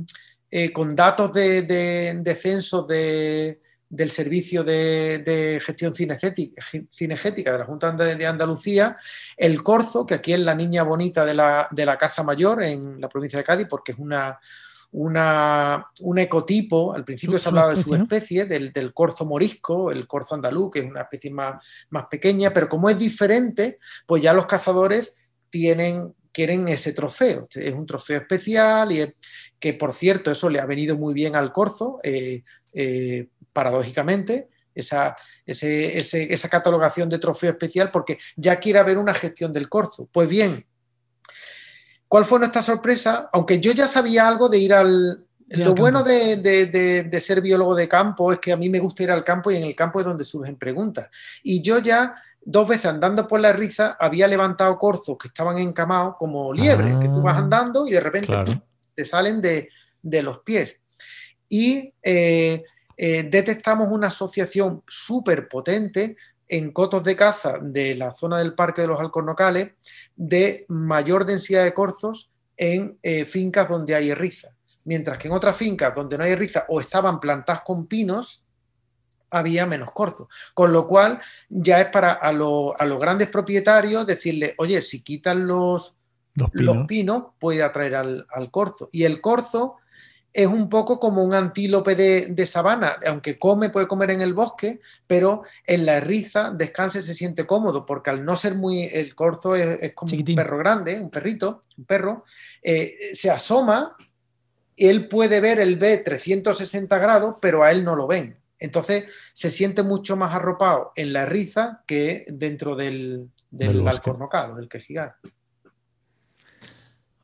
D: con datos de, de, censo de, del Servicio de, Gestión Cinegética de la Junta de Andalucía, el corzo, que aquí es la niña bonita de la, de la caza mayor en la provincia de Cádiz, porque es una, una, un ecotipo, al principio se hablaba de su especie, del, del, corzo morisco, el corzo andaluz, que es una especie más, más pequeña, pero como es diferente, pues ya los cazadores tienen, quieren ese trofeo. Es un trofeo especial y que, por cierto, eso le ha venido muy bien al corzo. Eh, eh, paradójicamente, esa, esa catalogación de trofeo especial porque ya quiere haber una gestión del corzo. Pues bien, ¿cuál fue nuestra sorpresa? Aunque yo ya sabía algo de ir al... lo bueno de, ser biólogo de campo es que a mí me gusta ir al campo y en el campo es donde surgen preguntas. Y yo ya dos veces andando por la riza había levantado corzos que estaban encamados como liebres, que tú vas ah, andando y de repente te salen de, los pies. Y eh, eh, detectamos una asociación súper potente en cotos de caza de la zona del Parque de los Alcornocales de mayor densidad de corzos en eh, fincas donde hay riza. Mientras que en otras fincas donde no hay riza o estaban plantadas con pinos, había menos corzos. Con lo cual ya es para a, los grandes propietarios decirle, oye, si quitan los, los pinos. puede atraer al, al corzo. Y el corzo es un poco como un antílope de, sabana, aunque come, puede comer en el bosque, pero en la riza descansa y se siente cómodo, porque al no ser muy, el corzo es, como un perro grande, un perrito, un perro, eh, se asoma, él puede ver el B 360 grados, pero a él no lo ven. Entonces se siente mucho más arropado en la riza que dentro del, del, alcornocal, del quejigar.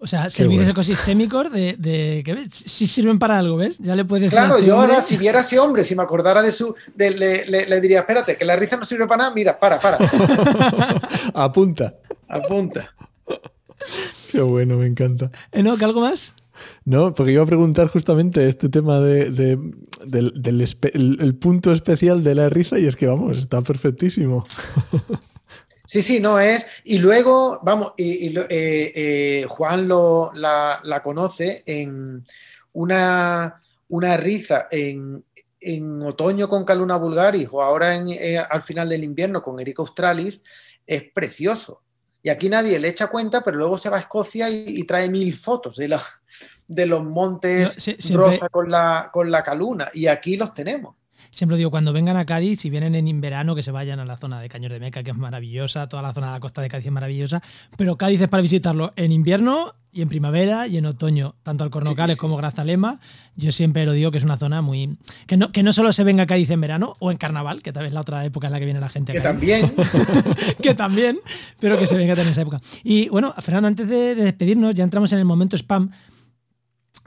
A: O sea, servicios ecosistémicos de, que si sirven para algo, ¿ves? Ya le puedes
D: Claro, yo ahora, si viera a ese hombre, si me acordara de su. le, diría, espérate, que la risa no sirve para nada, mira, para, para.
C: Apunta.
D: Apunta.
C: Qué bueno, me encanta.
A: ¿Eh, ¿No? ¿Que algo más?
C: No, porque iba a preguntar justamente este tema de, del punto especial de la risa y es que, vamos, está perfectísimo.
D: Sí, sí, no es. Y luego, vamos, y, eh, eh, Juan lo, la, conoce en una, una riza en, otoño con Caluna vulgaris o ahora en, eh, al final del invierno con Erica australis, es precioso. Y aquí nadie le echa cuenta, pero luego se va a Escocia y, trae mil fotos de, de los montes rosa con la, con la caluna. Y aquí los tenemos.
A: Siempre digo, cuando vengan a Cádiz, si vienen en verano, que se vayan a la zona de Caños de Meca, que es maravillosa, toda la zona de la costa de Cádiz es maravillosa, pero Cádiz es para visitarlo en invierno y en primavera y en otoño, tanto Alcornocales como Grazalema. Yo siempre lo digo que es una zona muy. Que no, que no solo se venga a Cádiz en verano o en carnaval, que tal vez es la otra época en la que viene la gente. A
D: que también.
A: que también, pero que se venga en esa época. Y bueno, Fernando, antes de despedirnos, ya entramos en el momento spam.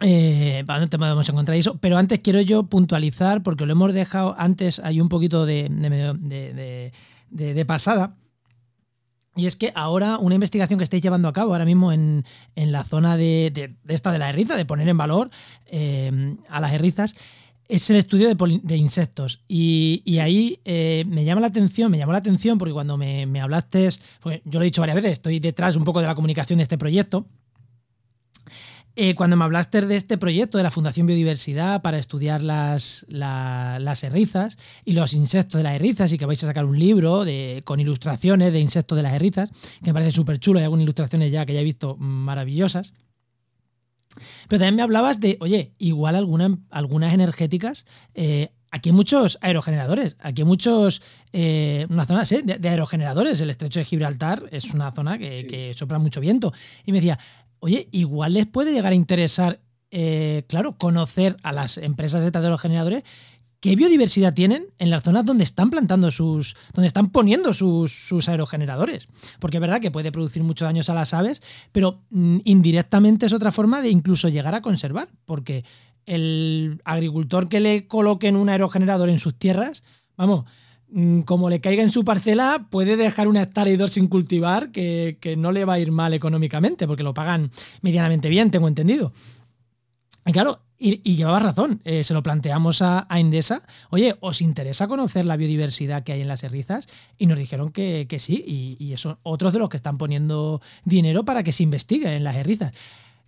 A: Eh, ¿Dónde te podemos encontrar eso? Pero antes quiero yo puntualizar, porque lo hemos dejado antes, hay un poquito de, de, pasada. Y es que ahora una investigación que estáis llevando a cabo ahora mismo en, la zona de, esta de la herriza, de poner en valor eh, a las herrizas, es el estudio de, insectos. Y, ahí eh, me llama la atención, me llamó la atención porque cuando me, me hablaste, yo lo he dicho varias veces, estoy detrás un poco de la comunicación de este proyecto. Eh, cuando me hablaste de este proyecto de la Fundación Biodiversidad para estudiar las, las errizas y los insectos de las errizas y que vais a sacar un libro de, con ilustraciones de insectos de las errizas, que me parece súper chulo, hay algunas ilustraciones ya que ya he visto maravillosas. Pero también me hablabas de, oye, igual algunas energéticas. Eh, aquí hay muchos aerogeneradores, aquí hay muchos, eh, una zona de, aerogeneradores. El estrecho de Gibraltar es una zona que, que, sopla mucho viento. Y me decía, oye, igual les puede llegar a interesar, eh, claro, conocer a las empresas de los generadores qué biodiversidad tienen en las zonas donde están plantando sus, donde están poniendo sus, aerogeneradores. Porque es verdad que puede producir muchos daños a las aves, pero mm, indirectamente es otra forma de incluso llegar a conservar, porque el agricultor que le coloque un aerogenerador en sus tierras, vamos, como le caiga en su parcela, puede dejar una hectárea y dos sin cultivar, que, que no le va a ir mal económicamente, porque lo pagan medianamente bien, tengo entendido. Y claro, y, llevaba razón, eh, se lo planteamos a, Indesa, oye, ¿os interesa conocer la biodiversidad que hay en las errizas? Y nos dijeron que, sí, y, y son otros de los que están poniendo dinero para que se investigue en las errizas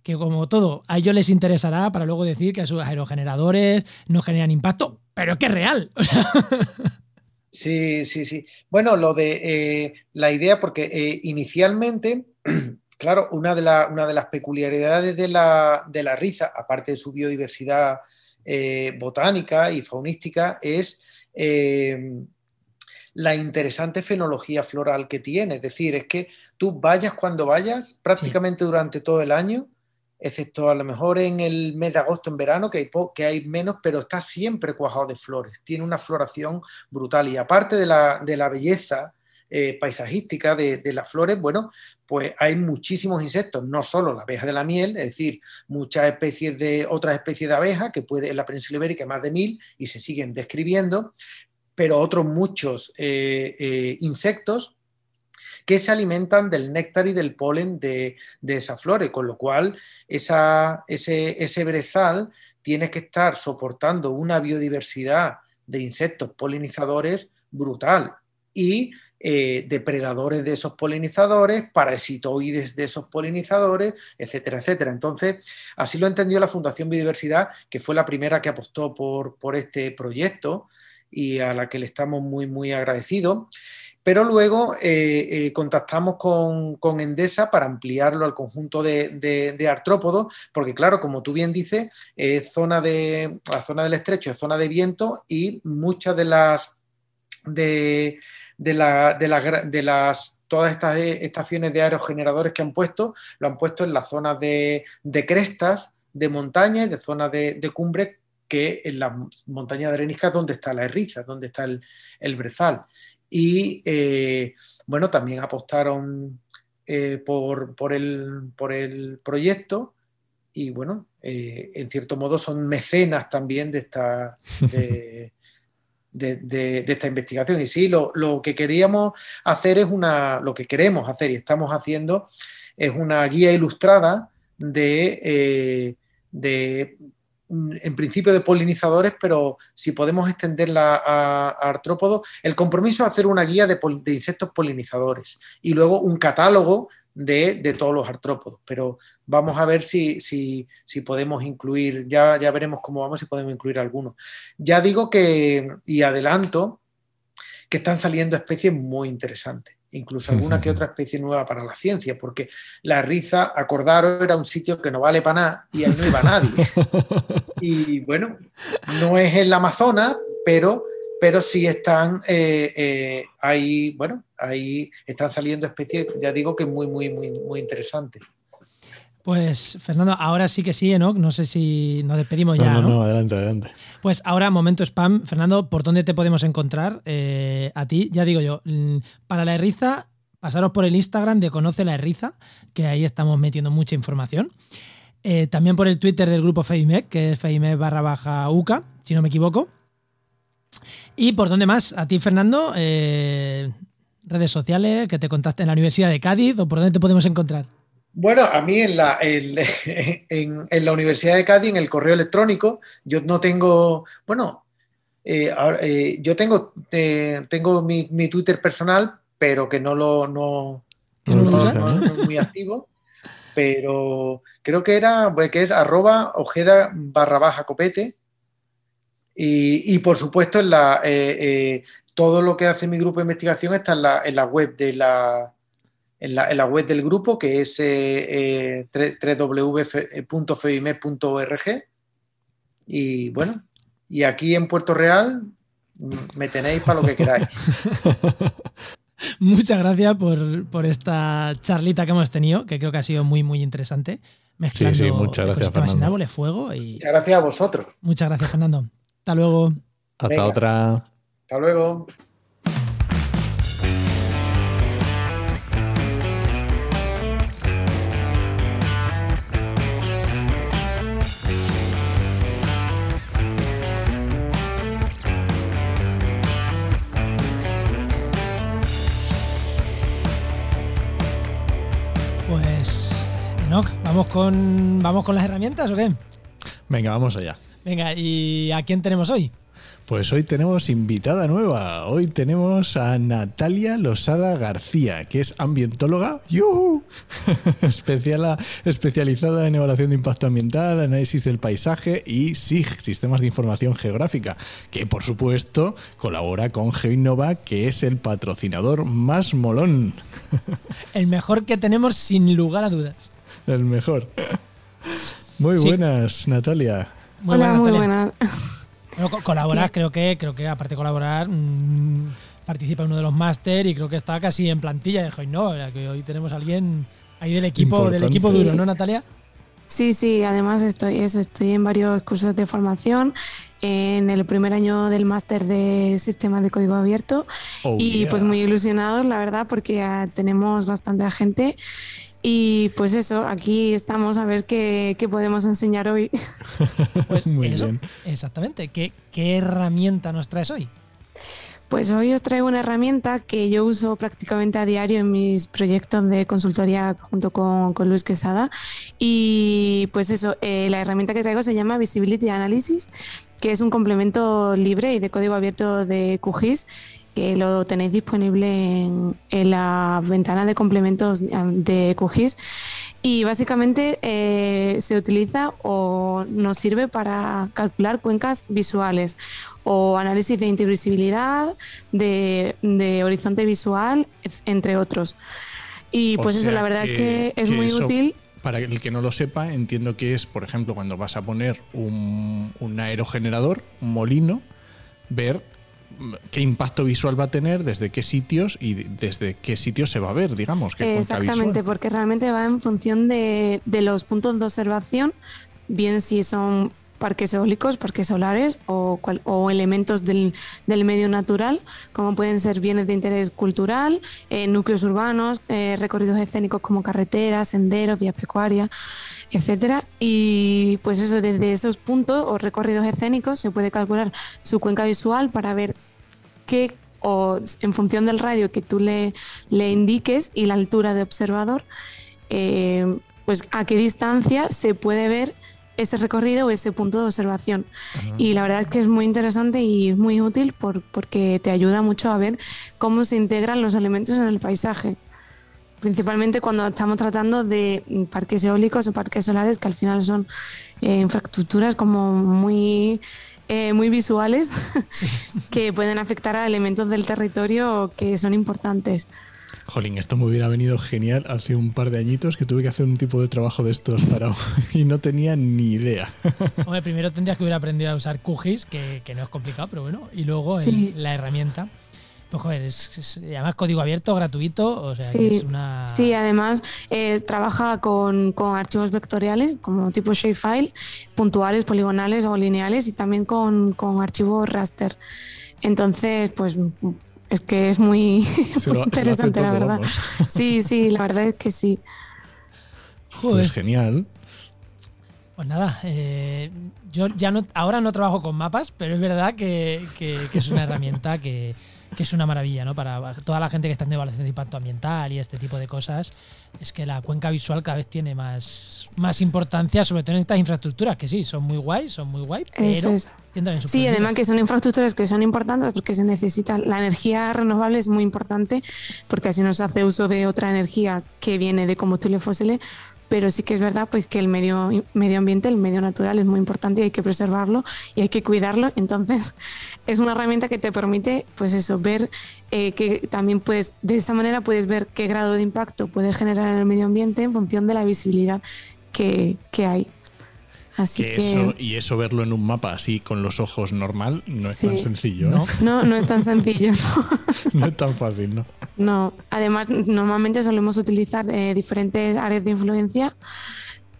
A: que como todo, a ellos les interesará para luego decir que sus aerogeneradores no generan impacto, pero es que es real.
D: sí, sí, sí. Bueno, lo de eh, la idea, porque eh, inicialmente claro, una de, una de las peculiaridades de la, de riza, aparte de su biodiversidad eh, botánica y faunística, es eh, la interesante fenología floral que tiene. Es decir, es que tú vayas cuando vayas, prácticamente durante todo el año, excepto a lo mejor en el mes de agosto, en verano, que hay, que hay menos, pero está siempre cuajado de flores. Tiene una floración brutal. Y aparte de la, de la belleza eh, paisajística de, las flores, bueno, pues hay muchísimos insectos, no solo la abeja de la miel, es decir, muchas especies de otras especies de abejas, que puede en la península ibérica más de mil y se siguen describiendo, pero otros muchos eh, eh, insectos que se alimentan del néctar y del polen de, esas flores, con lo cual ese, ese brezal tiene que estar soportando una biodiversidad de insectos polinizadores brutal y eh, depredadores de esos polinizadores, parasitoides de esos polinizadores, etcétera, etcétera. Entonces, así lo entendió la Fundación Biodiversidad, que fue la primera que apostó por, por este proyecto y a la que le estamos muy, muy agradecidos. Pero luego eh, eh, contactamos con, Endesa para ampliarlo al conjunto de, artrópodos, porque claro, como tú bien dices, es zona de, la zona del estrecho es zona de viento y muchas de las de, de, la, de, las, todas estas estaciones de aerogeneradores que han puesto, lo han puesto en las zonas de, crestas, de montañas, de zonas de, cumbre, que en las montañas de arenisca donde está la erriza, donde está el, brezal. Y eh, bueno, también apostaron eh, por, por, el, por, el, proyecto y bueno, eh, en cierto modo son mecenas también de esta, de, esta investigación. Y sí, lo, que queríamos hacer es una, lo que queremos hacer y estamos haciendo es una guía ilustrada de, de en principio de polinizadores, pero si podemos extenderla a, artrópodos, el compromiso es hacer una guía de, de, insectos polinizadores y luego un catálogo de, todos los artrópodos. Pero vamos a ver si, si, podemos incluir, ya, ya veremos cómo vamos, si podemos incluir algunos. Ya digo que, y adelanto, que están saliendo especies muy interesantes incluso alguna que otra especie nueva para la ciencia, porque la riza, acordaros, era un sitio que no vale para nada y ahí no iba nadie. Y bueno, no es en la Amazonas, pero pero sí están eh, eh, ahí, bueno, ahí están saliendo especies, ya digo que muy, muy, muy, muy interesantes.
A: Pues Fernando, ahora sí que sí, ¿no? No sé si nos despedimos ya.
C: No, no, adelante, adelante.
A: Pues ahora, momento spam. Fernando, ¿por dónde te podemos encontrar? Eh, a ti, ya digo yo, mm, para la Erriza, pasaros por el Instagram de Conoce la Erriza, que ahí estamos metiendo mucha información. también por el Twitter del grupo FEIMEC, que es FEIMEC barra baja UCA, si no me equivoco. ¿Y por dónde más? A ti, Fernando, eh, redes sociales, que te contacte en la Universidad de Cádiz o por dónde te podemos encontrar.
D: Bueno, a mí en la, en, la Universidad de Cádiz, en el correo electrónico, yo no tengo, bueno, eh, eh, yo tengo, tengo mi, Twitter personal, pero que no lo no, es muy activo. Pero creo que era, pues, que es arroba ojeda barra baja copete y, por supuesto, en la, eh, eh, todo lo que hace mi grupo de investigación está en la, en la web de la, en la, web del grupo, que es eh, www.feime.org. Y bueno, y aquí en Puerto Real me tenéis para lo que queráis.
A: Muchas gracias por, esta charlita que hemos tenido, que creo que ha sido muy, muy interesante.
C: Mezclando sí, sí, muchas gracias,
A: Fernando. árboles, fuego y...
D: Muchas gracias a vosotros.
A: Muchas gracias, Fernando. Hasta luego.
C: Hasta otra.
D: Hasta luego.
A: ¿Vamos con, ¿vamos con las herramientas o qué?
C: Venga, vamos allá.
A: Venga, ¿y a quién tenemos hoy?
C: Pues hoy tenemos invitada nueva. Hoy tenemos a Natalia Losada García, que es ambientóloga ¡yuhu! Especial, especializada en evaluación de impacto ambiental, análisis del paisaje y SIG, Sistemas de Información Geográfica, que por supuesto colabora con GeoInnova, que es el patrocinador más molón.
A: El mejor que tenemos sin lugar a dudas.
C: El mejor. Muy
A: Sí.
C: buenas, Natalia.
A: Muy
E: Hola,
A: buena,
E: muy
A: Natalia.
E: buenas.
A: Bueno, co- colaborar,
E: ¿Qué?
A: creo que, creo que aparte de colaborar, mm, participa en uno de los máster y creo que está casi en plantilla de Joy, no, que hoy tenemos a alguien ahí del equipo, del equipo duro, ¿no, Natalia?
E: Sí, sí, además estoy, eso, estoy en varios cursos de formación, en el primer año del máster de sistemas de código abierto
C: Oh,
E: y
C: yeah.
E: pues muy ilusionados, la verdad, porque ah, tenemos bastante gente y pues eso, aquí estamos a ver qué, qué podemos enseñar hoy.
A: Pues
C: Muy
A: eso,
C: bien.
A: exactamente. ¿Qué, ¿Qué herramienta nos traes hoy?
E: Pues hoy os traigo una herramienta que yo uso prácticamente a diario en mis proyectos de consultoría junto con, con Luis Quesada. Y pues eso, eh, la herramienta que traigo se llama Visibility Analysis, que es un complemento libre y de código abierto de QGIS, que lo tenéis disponible en, en la ventana de complementos eh, de QGIS. Y básicamente eh, se utiliza o nos sirve para calcular cuencas visuales o análisis de intervisibilidad, de, de horizonte visual, entre otros. Y
C: O
E: pues eso, la verdad
C: que-
E: que, es
C: que
E: muy
C: eso-
E: útil.
C: Para el que no lo sepa, entiendo que es, por ejemplo, cuando vas a poner un, un aerogenerador, un molino, ver qué impacto visual va a tener, desde qué sitios y desde qué sitios se va a ver, digamos. Cuenca
E: Exactamente, porque realmente va en función de, de los puntos de observación, bien si son parques eólicos, parques solares o, cual- o elementos del, del medio natural, como pueden ser bienes de interés cultural, eh, núcleos urbanos, eh, recorridos escénicos como carreteras, senderos, vías pecuarias, etcétera. Y pues eso, desde esos puntos o recorridos escénicos se puede calcular su cuenca visual para ver qué o en función del radio que tú le, le indiques y la altura de observador, eh, pues a qué distancia se puede ver ese recorrido o ese punto de observación.
C: Ajá.
E: Y la verdad es que es muy interesante y es muy útil por- porque te ayuda mucho a ver cómo se integran los elementos en el paisaje. Principalmente cuando estamos tratando de parques eólicos o parques solares, que al final son eh, infraestructuras como muy, eh, muy visuales que pueden afectar a elementos del territorio que son importantes.
C: Jolín, esto me hubiera venido genial hace un par de añitos que tuve que hacer un tipo de trabajo de estos para y no tenía ni idea.
A: Hombre, primero tendrías que hubiera aprendido a usar QGIS, que, que no es complicado, pero bueno. Y luego el- la herramienta. Pues joder, es, es- además código abierto, gratuito, o sea, que
E: Sí,
A: es una...
E: Sí, además eh, trabaja con, con archivos vectoriales como tipo shapefile, puntuales, poligonales o lineales y también con, con archivos raster. Entonces, pues es que es muy, interesante, la verdad.
C: vamos.
E: Sí, sí, la verdad es que sí.
A: Joder.
C: Pues genial.
A: Pues nada, eh, yo ya no, ahora no trabajo con mapas, pero es verdad que, que- que es una herramienta que, que es una maravilla, ¿no? Para toda la gente que está en evaluación de impacto ambiental y este tipo de cosas, es que la cuenca visual cada vez tiene más, más importancia, sobre todo en estas infraestructuras, que sí, son muy guay, son muy guay, pero
E: Eso es.
A: tienen también sus
E: Sí, además que son infraestructuras que son importantes porque se necesita, la energía renovable es muy importante porque así no se hace uso de otra energía que viene de combustibles fósiles, pero sí que es verdad pues que el medio, medio ambiente, el medio natural es muy importante y hay que preservarlo y hay que cuidarlo. Entonces es una herramienta que te permite pues eso, ver eh, que también puedes, de esa manera puedes ver qué grado de impacto puede generar en el medio ambiente en función de la visibilidad que, que hay. Así
C: Que
E: que...
C: eso, y eso verlo en un mapa así con los ojos normal no es
E: Sí.
C: tan sencillo.
A: No.
C: ¿eh?
E: No, no es tan sencillo. ¿no?
C: No es tan fácil, ¿no?
E: No, además normalmente solemos utilizar eh, diferentes áreas de influencia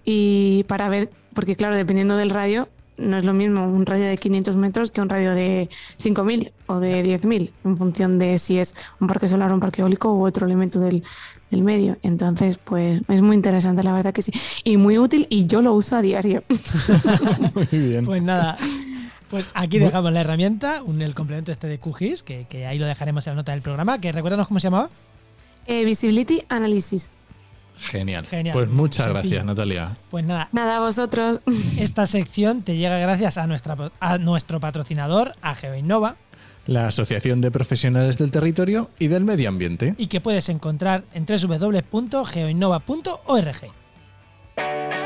E: y para ver, porque claro, dependiendo del radio, no es lo mismo un radio de 500 metros que un radio de 5.000 o de 10.000, en función de si es un parque solar un parque eólico u otro elemento del, del medio. Entonces, pues es muy interesante, la verdad que sí. Y muy útil y yo lo uso a diario.
C: Muy bien.
A: Pues nada, pues aquí dejamos la herramienta, un, el complemento este de QGIS, que, que ahí lo dejaremos en la nota del programa, que recuérdanos cómo se llamaba.
E: Eh, Visibility Analysis.
C: Genial.
A: Genial.
C: Pues muchas
A: Sencillo.
C: gracias, Natalia.
A: Pues nada,
E: Nada, vosotros.
A: esta sección te llega gracias a, nuestra, a nuestro patrocinador, a GeoInnova,
C: La Asociación de Profesionales del Territorio y del Medio Ambiente.
A: y que puedes encontrar en www.geoinnova.org.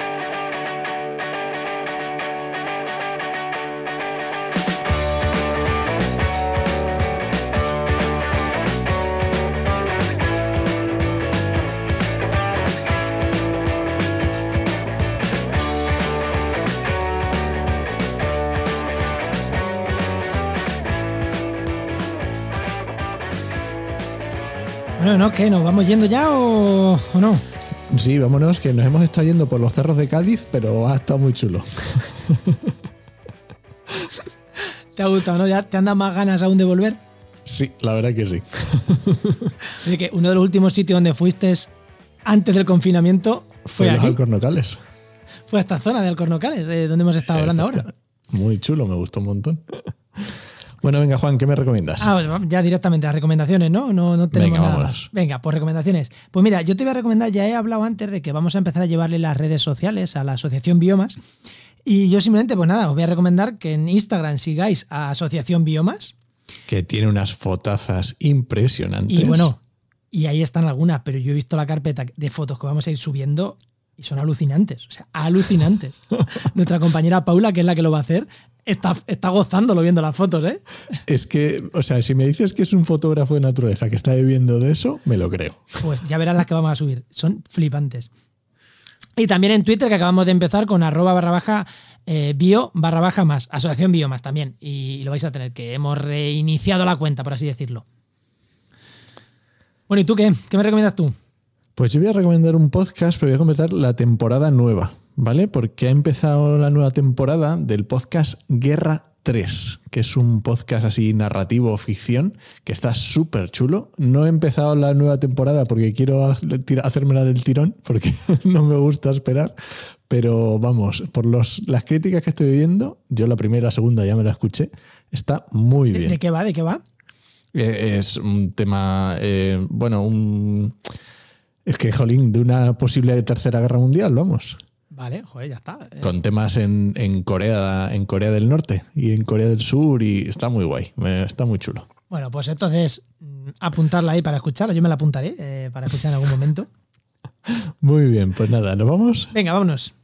A: Bueno, ¿no? ¿Qué? ¿Nos vamos yendo ya o, o no?
C: Sí, vámonos, que nos hemos estado yendo por los cerros de Cádiz, pero ha estado muy chulo.
A: ¿Te ha gustado, no? ¿Ya te han dado más ganas aún de volver?
C: Sí, la verdad que sí.
A: Oye, que uno de los últimos sitios donde fuiste antes del confinamiento fue,
C: Fue los alcornocales.
A: fue a esta zona de Alcornocales, eh, donde hemos estado hablando ahora.
C: Muy chulo, me gustó un montón. Bueno, venga, Juan, ¿qué me recomiendas?
A: Ah, pues ya directamente a recomendaciones, ¿no? No, no tenemos
C: Venga,
A: nada
C: vámonos.
A: más. Venga, pues recomendaciones. Pues mira, yo te voy a recomendar, ya he hablado antes de que vamos a empezar a llevarle las redes sociales a la Asociación Biomas. Y yo simplemente, pues nada, os voy a recomendar que en Instagram sigáis a Asociación Biomas.
C: Que tiene unas fotazas impresionantes.
A: Y bueno, y ahí están algunas, pero yo he visto la carpeta de fotos que vamos a ir subiendo y son alucinantes, o sea, alucinantes. Nuestra compañera Paula, que es la que lo va a hacer, está, está gozándolo viendo las fotos, ¿eh?
C: Es que, o sea, si me dices que es un fotógrafo de naturaleza que está viviendo de eso, me lo creo.
A: Pues ya verás las que vamos a subir, son flipantes. Y también en Twitter, que acabamos de empezar con arroba barra baja eh, bio barra baja más, asociación biomas también. Y lo vais a tener, que hemos reiniciado la cuenta, por así decirlo. Bueno, ¿y tú qué? ¿Qué me recomiendas tú?
C: Pues yo voy a recomendar un podcast, pero voy a comentar la temporada nueva, ¿vale? Porque ha empezado la nueva temporada del podcast Guerra 3, que es un podcast así narrativo ficción, que está súper chulo. No he empezado la nueva temporada porque quiero hacérmela del tirón, porque no me gusta esperar. Pero vamos, por los, las críticas que estoy viendo, yo la primera y la segunda ya me la escuché, está muy
A: ¿De,
C: bien.
A: de qué va? ¿De qué va?
C: Eh, Es un tema, eh, bueno, un... Es que, jolín, de una posible tercera guerra mundial, vamos.
A: Vale, joder, ya está. Eh,
C: Con temas en, en Corea, en Corea del Norte y en Corea del Sur y está muy guay, está muy chulo.
A: Bueno, pues entonces mm, apuntarla ahí para escucharla. Yo me la apuntaré eh, para escuchar en algún momento.
C: Muy bien, pues nada, ¿nos vamos?
A: Venga, vámonos.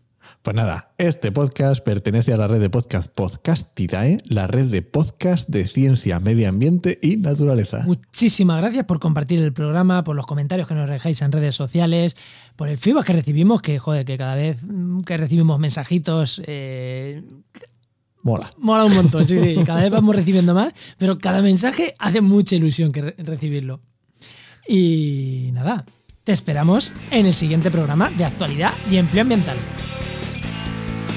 C: Pues nada, este podcast pertenece a la red de podcast Podcastidae, la red de podcast de ciencia, medio ambiente y naturaleza.
A: Muchísimas gracias por compartir el programa, por los comentarios que nos dejáis en redes sociales, por el feedback que recibimos, que joder, que cada vez mm, que recibimos mensajitos eh,
C: Mola.
A: mola un montón. Sí, sí, cada vez vamos recibiendo más, pero cada mensaje hace mucha ilusión que re- recibirlo. Y nada, te esperamos en el siguiente programa de actualidad y empleo ambiental.